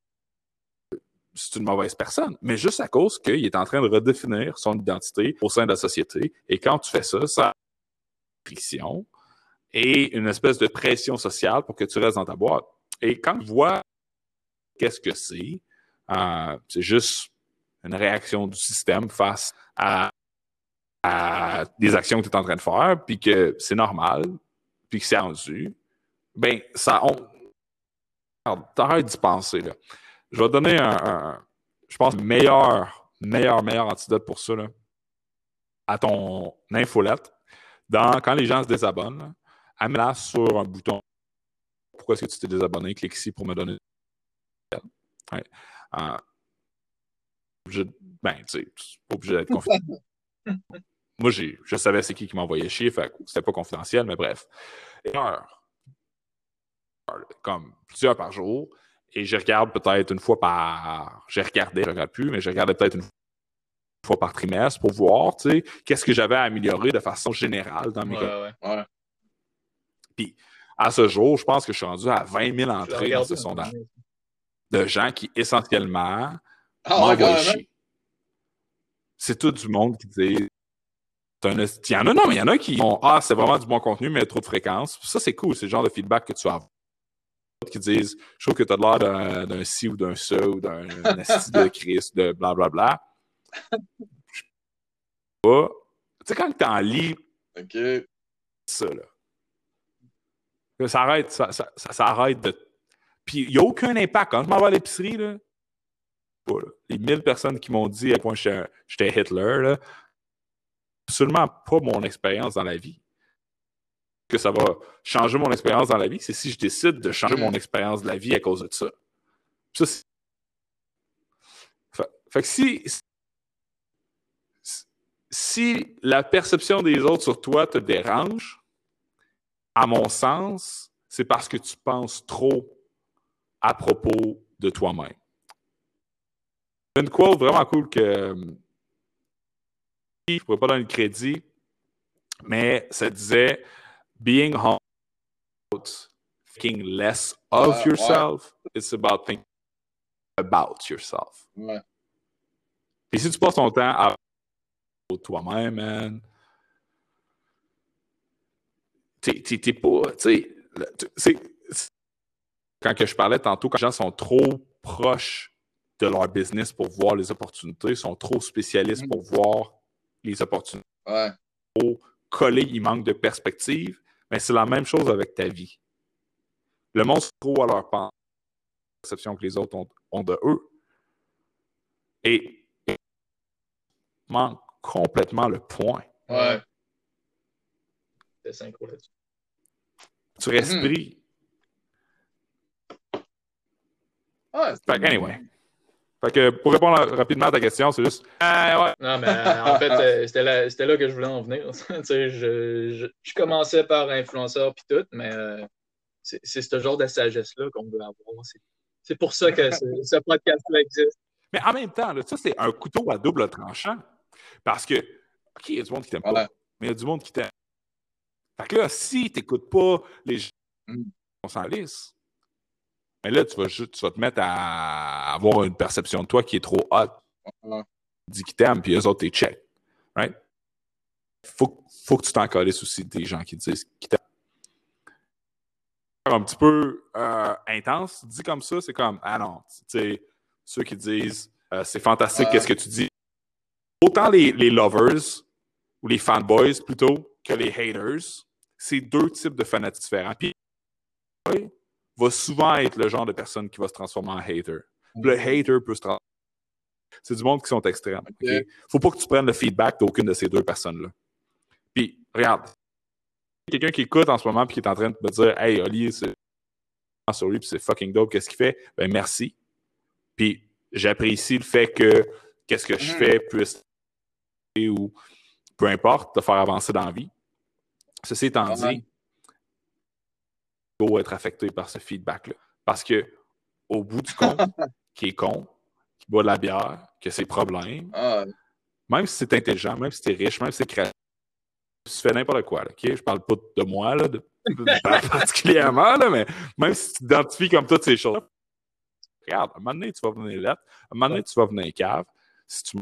Speaker 1: c'est une mauvaise personne, mais juste à cause qu'il est en train de redéfinir son identité au sein de la société. Et quand tu fais ça, ça friction et une espèce de pression sociale pour que tu restes dans ta boîte. Et quand tu vois qu'est-ce que c'est, euh, c'est juste une réaction du système face à, des actions que tu es en train de faire, puis que c'est normal, puis que c'est rendu, ben ça, on, t'arrêtes d'y penser. Là. Je vais donner un, je pense, meilleur, meilleur, meilleur antidote pour ça, à ton infolette quand les gens se désabonnent, amène-la sur un bouton. Pourquoi est-ce que tu t'es désabonné? Clique ici pour me donner. Je, ben, tu sais, pas obligé d'être confidentiel. Moi, je savais c'est qui qui m'envoyait chier, fait c'était pas confidentiel, mais bref. Une heure. Comme plusieurs par jour. Et je regarde peut-être une fois par. J'ai regardé, je regarde plus, mais je regardais peut-être une fois par trimestre pour voir, tu sais, qu'est-ce que j'avais à améliorer de façon générale dans mes
Speaker 2: ouais, ouais.
Speaker 1: Puis, à ce jour, je pense que je suis rendu à 20 000 entrées dans ce sondage de gens qui, essentiellement,
Speaker 3: oh,
Speaker 1: C'est tout du monde qui dit il y en a, non, mais il y en a qui ont Ah, c'est vraiment du bon contenu, mais trop de fréquence. Ça, c'est cool, c'est le genre de feedback que tu as. D'autres qui disent Je trouve que tu as l'air d'un ci ou d'un ça ou d'un asti de Christ, de blablabla. Bla. Tu sais, quand tu en lis, ça, là. Ça arrête, ça, ça, ça, arrête de. Puis il n'y a aucun impact. Quand je m'en vais à l'épicerie, là, les 1000 personnes qui m'ont dit à quoi j'étais Hitler, là, absolument pas mon expérience dans la vie. Que ça va changer mon expérience dans la vie, c'est si je décide de changer mon expérience de la vie à cause de ça. ça fait, fait, que si, si la perception des autres sur toi te dérange, à mon sens, c'est parce que tu penses trop à propos de toi-même. Une quote vraiment cool que je ne pourrais pas donner le crédit, mais ça disait Being humble thinking less of yourself, it's about thinking about yourself. Et si tu passes ton temps à toi-même, man. T'es pas. Tu sais, quand que je parlais tantôt, quand les gens sont trop proches de leur business pour voir les opportunités, sont trop spécialistes pour voir les opportunités.
Speaker 3: Ouais.
Speaker 1: Trop collés, il manque de perspective. Mais c'est la même chose avec ta vie. Le monde se trop à leur perception que les autres ont, ont de eux. Et manque complètement le point.
Speaker 3: Ouais.
Speaker 2: synchro là-dessus.
Speaker 1: Tu restes pris.
Speaker 3: Ouais,
Speaker 1: Fait que, anyway. Fait que pour répondre rapidement à ta question, c'est juste. Ah, ouais.
Speaker 2: Non, mais euh, en fait, euh, c'était là, c'était là que je voulais en venir. Tu sais, je, je, je commençais par influenceur puis tout, mais euh, c'est c'est ce genre de sagesse-là qu'on veut avoir. C'est- C'est pour ça que ce, ce podcast-là existe.
Speaker 1: Mais en même temps, là, ça, c'est un couteau à double tranchant. Parce que, OK, il y a du monde qui t'aime pas, mais il y a du monde qui t'aime. Fait que là, si tu n'écoutes pas les gens,
Speaker 3: Mm.
Speaker 1: on s'en lisse. Mais là, tu vas, juste, tu vas te mettre à avoir une perception de toi qui est trop hot.
Speaker 3: Ouais.
Speaker 1: Dis qu'ils t'aiment, puis eux autres, t'es check. Right? Faut, faut que tu t'en aussi des gens qui disent qu'ils t'aiment. Un petit peu euh, intense, dit comme ça, c'est comme, ah non, tu sais, ceux qui disent, euh, c'est fantastique, qu'est-ce que tu dis. Autant les, les lovers, ou les fanboys plutôt, que les haters, c'est deux types de fanatiques différents. Puis, va souvent être le genre de personne qui va se transformer en hater. Le hater peut se transformer. C'est du monde qui sont extrêmes.
Speaker 3: Ok.
Speaker 1: ok? Faut pas que tu prennes le feedback d'aucune de ces deux personnes-là. Puis, regarde, quelqu'un qui écoute en ce moment et qui est en train de me dire Hey, Oli, c'est sur lui puis c'est fucking dope, qu'est-ce qu'il fait? Ben merci. Puis j'apprécie le fait que qu'est-ce que je
Speaker 3: Mhm.
Speaker 1: fais puisse ou peu importe, te faire avancer dans la vie. Ceci étant dit, être affecté par ce feedback-là. Parce que au bout du compte, qui est con, qui boit de la bière, qui a ses problèmes,
Speaker 3: Ah,
Speaker 1: même si c'est intelligent, même si c'est riche, même si c'est créatif, tu fais n'importe quoi. Là, ok? Je parle pas de moi, là, de, de- particulièrement, là, mais même si tu t'identifies comme toutes ces choses, regarde, à un moment donné, tu vas venir là, à un moment donné, tu vas venir cave. Si tu...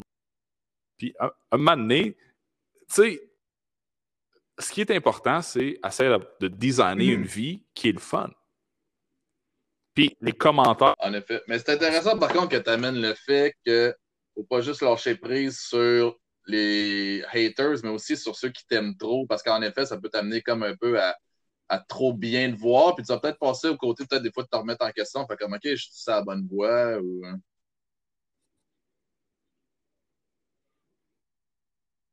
Speaker 1: Puis, à un moment donné, tu sais, ce qui est important, c'est essayer de, de designer une vie qui est le fun. Puis, les commentaires,
Speaker 3: en effet. Mais c'est intéressant, par contre, que tu amènes le fait que faut pas juste lâcher prise sur les haters, mais aussi sur ceux qui t'aiment trop, parce qu'en effet, ça peut t'amener comme un peu à, à trop bien te voir, puis tu vas peut-être passer au côté, peut-être des fois, de te remettre en question, fait comme, OK, je suis à la bonne voie, ou...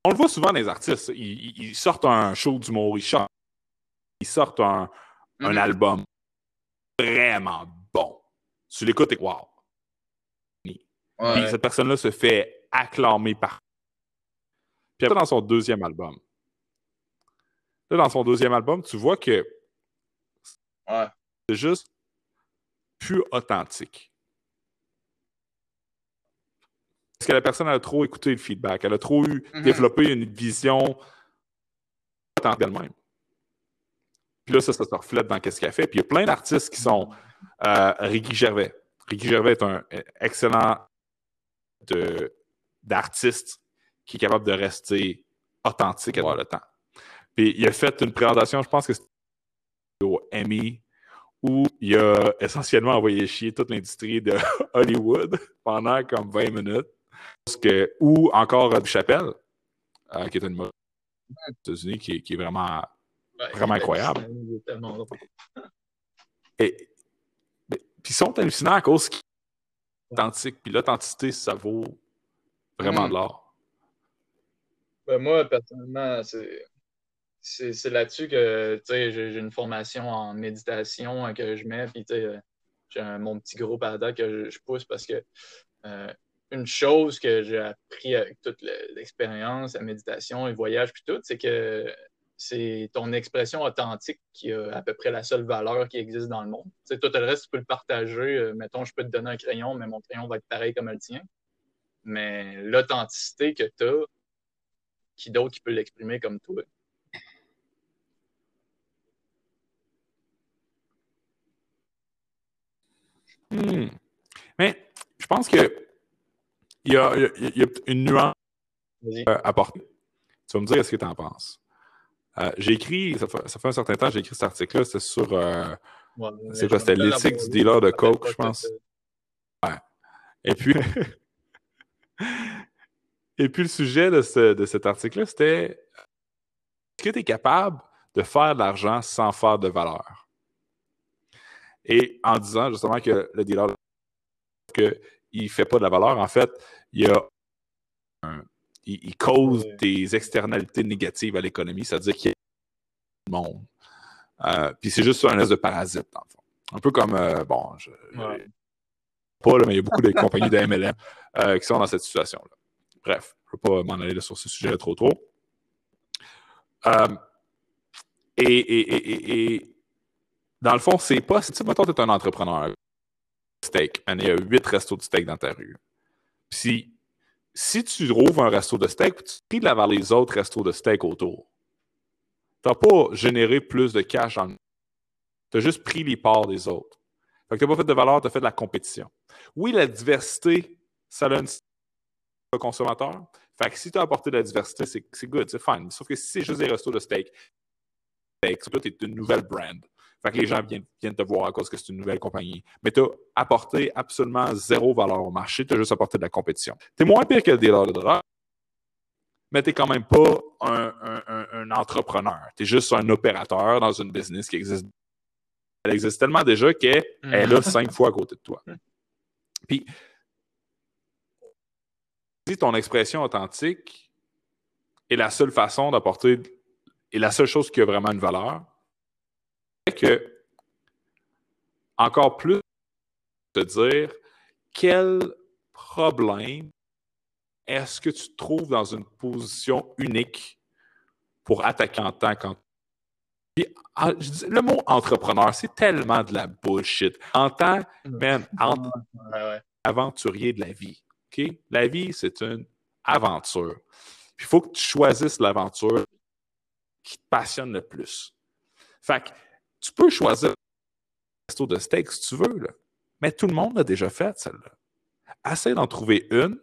Speaker 1: On le voit souvent dans les artistes. Ils, sortent un show d'humour, ils chantent, ils sortent un, un
Speaker 3: Mhm.
Speaker 1: album vraiment bon. Tu l'écoutes et wow. Puis
Speaker 3: Ouais.
Speaker 1: cette personne-là se fait acclamer par. Puis après, dans son deuxième album. Là, dans son deuxième album, tu vois que
Speaker 3: Ouais.
Speaker 1: c'est juste plus authentique. Parce que la personne a trop écouté le feedback, elle a trop eu
Speaker 3: Mhm.
Speaker 1: développé une vision d'elle-même. Puis là, ça, ça se reflète dans ce qu'elle fait. Puis il y a plein d'artistes qui sont euh, Ricky Gervais. Ricky Gervais est un excellent d'artiste qui est capable de rester authentique travers le temps. Puis il a fait une présentation, je pense que c'était au Emmy, où il a essentiellement envoyé chier toute l'industrie de Hollywood pendant comme 20 minutes. Que, ou encore euh, Chapelle, euh, qui est une mode aux États-Unis qui, est- qui est vraiment.
Speaker 2: Ouais,
Speaker 1: Vraiment incroyable. Et, puis ils sont hallucinants à cause qu'ils sont authentiques. Puis l'authenticité, ça vaut vraiment
Speaker 3: Mm.
Speaker 1: de l'or.
Speaker 2: Ben, moi, personnellement, c'est. Là-dessus que j'ai une formation en méditation hein, que je mets, puis euh, j'ai mon petit groupe à date que je, je pousse parce que euh, une chose que j'ai appris avec toute le- l'expérience, la méditation, les voyages, puis tout, c'est que c'est ton expression authentique qui a à peu près la seule valeur qui existe dans le monde. Sais, tout le reste, tu peux le partager. Euh, mettons, je peux te donner un crayon, mais mon crayon va être pareil comme le tien. Mais l'authenticité que tu as, qui d'autre qui peut l'exprimer comme toi?
Speaker 1: Hmm. Mais je pense que y a, il y a- il y a une nuance à porter. Tu vas me dire ce que tu en penses. Euh, j'ai écrit, ça fait, ça fait un certain temps, j'ai écrit cet article-là, c'était sur. euh,
Speaker 2: Ouais,
Speaker 1: c'est
Speaker 2: je
Speaker 1: quoi,
Speaker 2: me
Speaker 1: c'était l'éthique du dealer de coke, je pense? Et puis, et puis le sujet de, ce- de cet article-là, c'était est-ce que tu es capable de faire de l'argent sans faire de valeur? Et en disant justement que le dealer que il ne fait pas de la valeur, en fait, il, y a un- il, il cause des externalités négatives à l'économie, c'est-à-dire qu'il le monde. Euh, puis c'est juste un espèce de parasite, dans le fond. Un peu comme, euh, bon, je,
Speaker 2: Ouais.
Speaker 1: pas, là, mais il y a beaucoup de compagnies de MLM euh, qui sont dans cette situation-là. Bref, je ne veux pas m'en aller là, sur ce sujet trop trop. Et, et, et, et, et dans le fond, c'est pas. Tu mettons, tu es un entrepreneur. Steak. il y a huit restos de steak dans ta rue. Puis, si tu rouvres un resto de steak, tu pries vers les autres restos de steak autour, tu n'as pas généré plus de cash en. Tu as juste pris les parts des autres. Fait que tu n'as pas fait de valeur, tu as fait de la compétition. Oui, la diversité, ça donne le consommateur. Fait que si tu as apporté de la diversité, c'est good, c'est fine. Sauf que si c'est juste des restos de steak, steak, tu es une nouvelle brand. Fait que les gens viennent, viennent te voir à cause que c'est une nouvelle compagnie. Mais tu as apporté absolument zéro valeur au marché, tu as juste apporté de la compétition. Tu es moins pire que le dealer de drogue, mais tu n'es quand même pas un, un- un- un entrepreneur. Tu es juste un opérateur dans une business qui existe. Elle existe tellement déjà qu'elle est là cinq fois à côté de toi. Puis, si ton expression authentique est la seule façon d'apporter, est la seule chose qui a vraiment une valeur, que, encore plus, te dire quel problème est-ce que tu te trouves dans une position unique pour attaquer en tant qu'entrepreneur. Le mot entrepreneur, c'est tellement de la bullshit. En tant,
Speaker 2: ouais.
Speaker 1: aventurier de la vie. La vie, c'est une aventure. Il faut que tu choisisses l'aventure qui te passionne le plus. Fait que tu peux choisir un resto de steak si tu veux, là. mais tout le monde l'a déjà fait, celle-là. Essaye d'en trouver une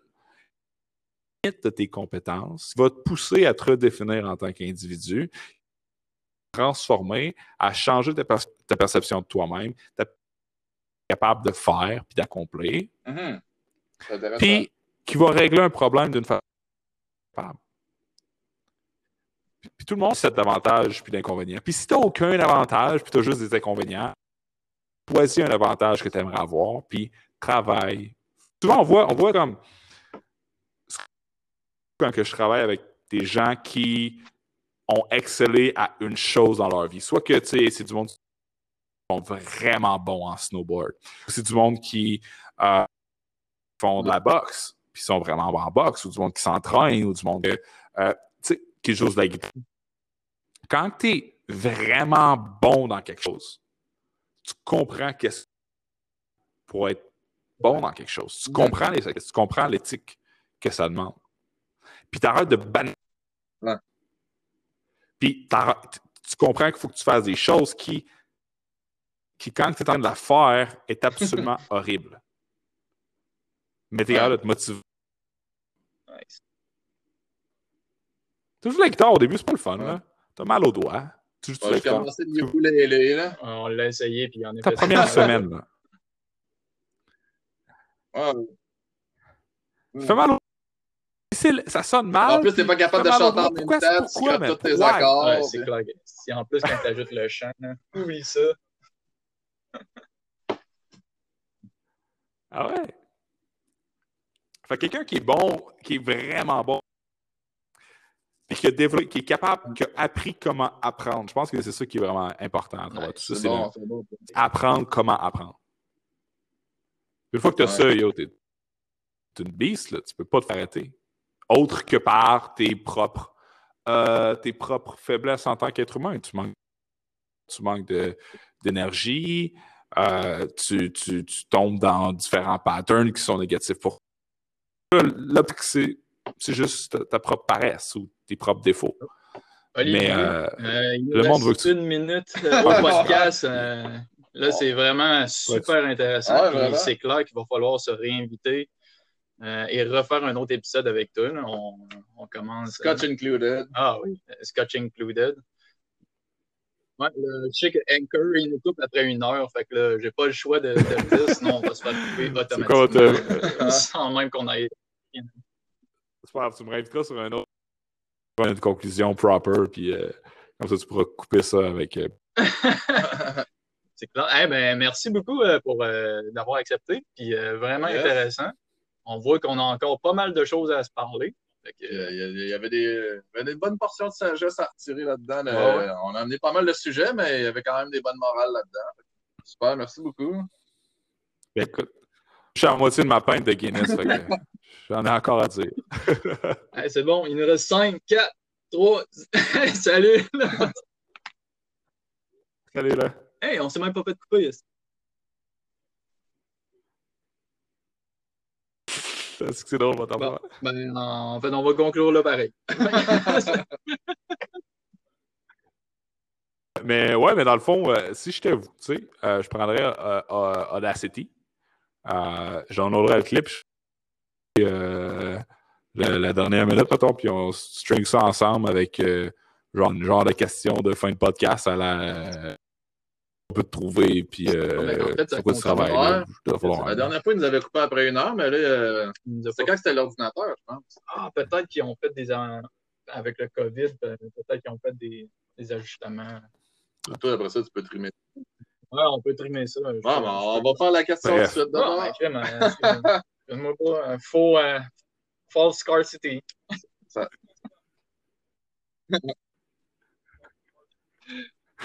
Speaker 1: limite de tes compétences, qui va te pousser à te redéfinir en tant qu'individu, transformer, à changer ta, ta perception de toi-même, ta capable de faire puis d'accomplir
Speaker 3: Mhm. Intéressant.
Speaker 1: puis qui va régler un problème d'une façon capable. Puis, tout le monde a cet avantage puis d'inconvénients. Puis si tu n'as aucun avantage puis tu juste des inconvénients, choisis un avantage que tu aimerais avoir, puis travaille. Souvent, on voit, on voit comme quand je travaille avec des gens qui ont excellé à une chose dans leur vie. Soit que tu sais, c'est du monde qui sont vraiment bons en snowboard. C'est du monde qui euh, font de la boxe, puis sont vraiment bons en boxe, ou du monde qui s'entraîne, ou du monde que, euh, qui joue de la guitare. Quand tu es vraiment bon dans quelque chose, tu comprends qu'est-ce pour être bon dans quelque chose. Tu comprends les tu comprends l'éthique que ça demande. Puis tu arrêtes de ban...
Speaker 3: Ouais.
Speaker 1: Puis t'arrêtes- tu comprends qu'il faut que tu fasses des choses qui, qui quand tu es en train de la faire, est absolument horrible. Mais tu es
Speaker 3: Ouais.
Speaker 1: capable de te motiver. Tu joues la guitare au début, c'est pas le fun,
Speaker 3: Ouais.
Speaker 1: là. T'as mal au doigt. Tu joues
Speaker 3: Ouais,
Speaker 1: la
Speaker 3: commencé de là.
Speaker 2: On l'a essayé, puis en effet.
Speaker 1: Ta première semaine, là.
Speaker 3: Ouais.
Speaker 1: Ça fait mal au Ça sonne mal.
Speaker 3: En plus, t'es pas capable de chanter en même
Speaker 1: Pourquoi,
Speaker 3: temps, tu
Speaker 1: pourquoi,
Speaker 3: scrapes
Speaker 1: mais
Speaker 3: tous tes
Speaker 1: pourquoi?
Speaker 3: accords.
Speaker 2: Ouais, c'est clair. Si en plus, quand tu ajoutes le chant, là, oublie ça.
Speaker 1: Ah ouais? Fait que quelqu'un qui est bon, qui est vraiment bon, et qui a développé, qui est capable, qui a appris comment apprendre. Je pense que c'est ça qui est vraiment important à travers
Speaker 3: Ouais,
Speaker 1: tout ça.
Speaker 3: C'est
Speaker 1: C'est
Speaker 3: bon,
Speaker 1: le-
Speaker 3: c'est bon.
Speaker 1: apprendre comment apprendre. Une fois que tu as
Speaker 3: Ouais.
Speaker 1: ça, yo, t'es une beast, là. Tu peux pas te faire arrêter. Autre que par tes propres, euh, tes propres faiblesses en tant qu'être humain. Tu manques, tu manques de- d'énergie, euh, tu, tu- tu tombes dans différents patterns qui sont négatifs pour toi. Là, c'est c'est juste ta, ta propre paresse ou tes propres défauts.
Speaker 2: Olivier,
Speaker 1: Mais euh,
Speaker 2: euh, il nous
Speaker 1: le monde
Speaker 2: reste
Speaker 1: veut que tu-
Speaker 2: une minute euh, au podcast. euh, là, c'est vraiment super intéressant.
Speaker 3: Ouais,
Speaker 2: c'est clair qu'il va falloir se réinviter euh, et refaire un autre épisode avec toi. là. On, on commence.
Speaker 3: Scotch included.
Speaker 2: Ah oui, Scotch included. Ouais, le- je sais que Anchor, il nous coupe après une heure, fait que là, j'ai pas le choix de, de le dire, sinon on va se faire couper
Speaker 1: quoi
Speaker 2: automatiquement. Sans même qu'on aille.
Speaker 1: C'est pas grave, tu me réinviteras sur un autre. Une conclusion proper, puis euh, comme ça, tu pourras couper ça avec. euh,
Speaker 2: C'est clair. Eh ben, merci beaucoup euh, pour euh, d'avoir accepté. Puis euh, vraiment
Speaker 3: Yes.
Speaker 2: intéressant. On voit qu'on a encore pas mal de choses à se parler.
Speaker 3: Que, euh, il y avait des, des bonnes portions de sagesse à retirer là-dedans.
Speaker 2: Ouais,
Speaker 3: Euh,
Speaker 2: ouais.
Speaker 3: On a amené pas mal de sujets, mais il y avait quand même des bonnes morales là-dedans. Super, merci beaucoup.
Speaker 1: Ben, écoute, je suis à moitié de ma pinte de Guinness, j'en ai encore à dire.
Speaker 2: Hey, c'est bon, il nous reste 5, 4, 3. Salut!
Speaker 1: Allez là.
Speaker 2: Hey, on s'est même pas fait couper.
Speaker 1: Est-ce que c'est drôle, votre
Speaker 2: Bon. Ben, en fait, on va conclure là pareil.
Speaker 1: Mais ouais, mais dans le fond, euh, si j'étais vous, tu sais, euh, je prendrais euh, euh, Audacity. J'en aurais le clip. euh, la, la dernière minute, mettons, puis on string ça ensemble avec euh, genre, une genre de question de fin de podcast à la. euh, on peut te trouver, puis euh,
Speaker 2: en fait, ça
Speaker 1: c'est travail. là, falloir-
Speaker 3: La dernière fois, ils nous avaient coupé après une heure, mais là, euh,
Speaker 2: Il nous a
Speaker 3: c'était
Speaker 2: pas-
Speaker 3: quand c'était l'ordinateur, je pense.
Speaker 2: Ah, peut-être qu'ils ont fait des. Avec le COVID, peut-être qu'ils ont fait des, des ajustements.
Speaker 3: Toi, après ça, tu peux trimer.
Speaker 2: Ouais, on peut trimer ça.
Speaker 3: Bon, ben, on va faire la question tout de suite d'abord.
Speaker 2: ben, crème, euh, excuse-moi. Donne-moi pas un faux. euh, false scarcity.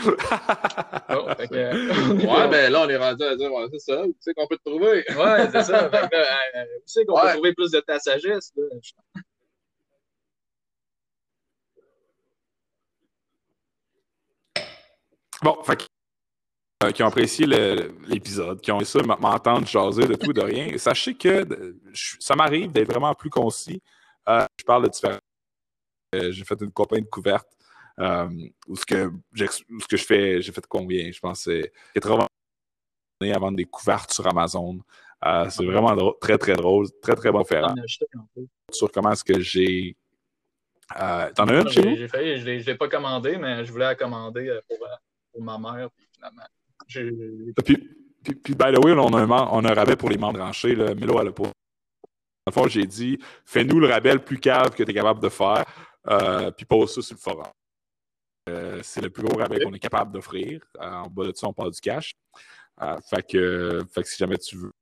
Speaker 2: Bon, fait que, euh,
Speaker 3: Ouais, ben là, on est rendu à dire, ouais, c'est ça, où c'est qu'on peut te trouver?
Speaker 2: Ouais, c'est ça. Fait que euh, où c'est qu'on peut
Speaker 3: Ouais.
Speaker 2: trouver plus de ta sagesse? Là?
Speaker 1: Bon, fait que, euh, qui ont apprécié l'épisode, qui ont ça, m- m'entendre jaser de tout et de rien. Sachez que euh, je- ça m'arrive d'être vraiment plus concis. Euh, je parle de différents. euh, j'ai fait une campagne de couverte où ce que, où ce que je fais, j'ai fait combien? Je pense que c'est 80 années à vendre des couvertes sur Amazon. C'est vraiment drôle, très, très drôle, très, très bon
Speaker 2: peu.
Speaker 1: sur comment est-ce que j'ai. Euh, T'en as une chez vous?
Speaker 2: j'ai failli, je l'ai je l'ai pas commandé, mais je voulais la commander pour, pour ma mère. Puis finalement,
Speaker 1: Puis, puis, puis, by the way, là, on, a un, on a un rabais pour les membres branchés. Là. Milo, elle a pas. Dans le fond, j'ai dit, fais-nous le rabais le plus cave que tu es capable de faire, euh, puis pose ça sur le forum. Euh, c'est le plus gros rabais qu'on est capable d'offrir. Euh, en bas de ça, on parle du cash. Fait, que, fait que si jamais tu veux.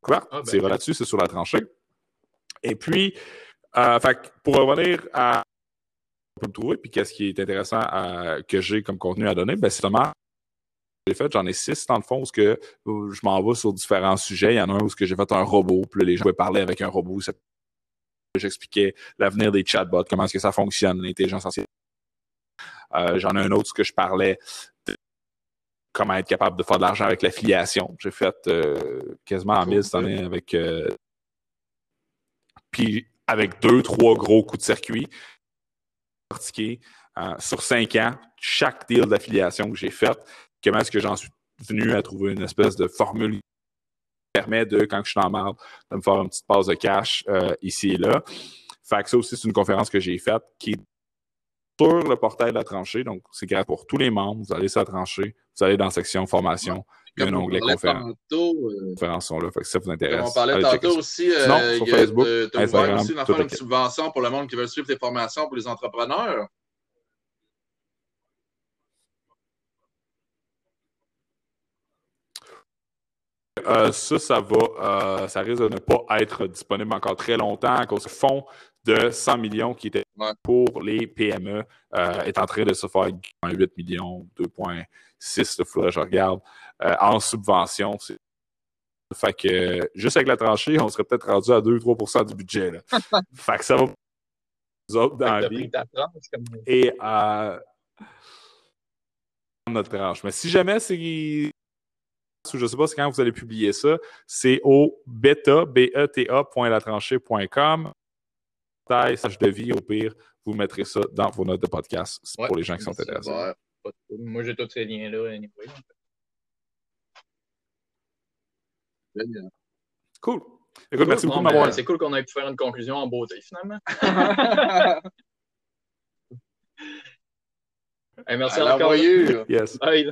Speaker 1: Quoi?
Speaker 2: Ah, ben,
Speaker 1: c'est là-dessus, c'est sur la tranchée. Et puis, fait que pour revenir à on peut me trouver, puis qu'est-ce qui est intéressant à- que j'ai comme contenu à donner, ben c'est vraiment fait, j'en ai six dans le fond, où ce que où je m'en vais sur différents sujets. Il y en a un où j'ai fait un robot, puis les gens pouvaient parler avec un robot. J'expliquais l'avenir des chatbots, comment est-ce que ça fonctionne, l'intelligence artificielle. Euh, J'en ai un autre où ce que je parlais de comment être capable de faire de l'argent avec l'affiliation. J'ai fait euh, quasiment en mille cette année avec euh, puis avec deux, trois gros coups de circuit euh, sur cinq ans, chaque deal d'affiliation que j'ai fait, comment est-ce que j'en suis venu à trouver une espèce de formule qui permet de, quand je suis en marde, de me faire une petite passe de cash euh, ici et là. Fait que ça aussi, c'est une conférence que j'ai faite qui est sur le portail de la tranchée. Donc, c'est gratuit pour tous les membres. Vous allez sur la tranchée, vous allez dans la section formation, il y a un onglet conférence.
Speaker 3: tantôt, euh,
Speaker 1: conférences sont là. Fait que si ça vous
Speaker 3: Comme
Speaker 1: intéresse.
Speaker 3: on parlait
Speaker 1: allez
Speaker 3: tantôt aussi, euh,
Speaker 1: Sinon, sur
Speaker 3: il y a-
Speaker 1: Facebook,
Speaker 3: t'as- t'as
Speaker 1: Instagram,
Speaker 3: ouvert aussi une affaire de subvention pour le monde qui veut suivre tes formations pour les entrepreneurs.
Speaker 1: Euh, ça, ça va, euh, ça risque de ne pas être disponible encore très longtemps à cause du fonds de 100 millions qui était
Speaker 3: Ouais.
Speaker 1: pour les PME euh, est en train de se faire 8 millions, 2,6, il faudrait que je regarde, en subvention. Fait que juste avec la tranchée, on serait peut-être rendu à 2-3% du budget. Là. fait que ça va nous autres dans la vie
Speaker 2: comme
Speaker 1: et notre tranche. Mais si jamais c'est ou je sais pas c'est quand vous allez publier ça, c'est au beta, beta.latranchée.com. Taille, sage de vie, au pire, vous mettrez ça dans vos notes de podcast c'est
Speaker 2: Ouais,
Speaker 1: pour les gens qui sont intéressés.
Speaker 2: Moi, j'ai tous ces liens-là. Anyway.
Speaker 1: Cool. Écoute, merci beaucoup de
Speaker 2: ben,
Speaker 1: m'avoir.
Speaker 2: C'est cool qu'on ait pu faire une conclusion en beauté, finalement. Hey, merci
Speaker 3: À
Speaker 2: encore.
Speaker 3: l'envoyure.
Speaker 1: Yes.
Speaker 2: Bye.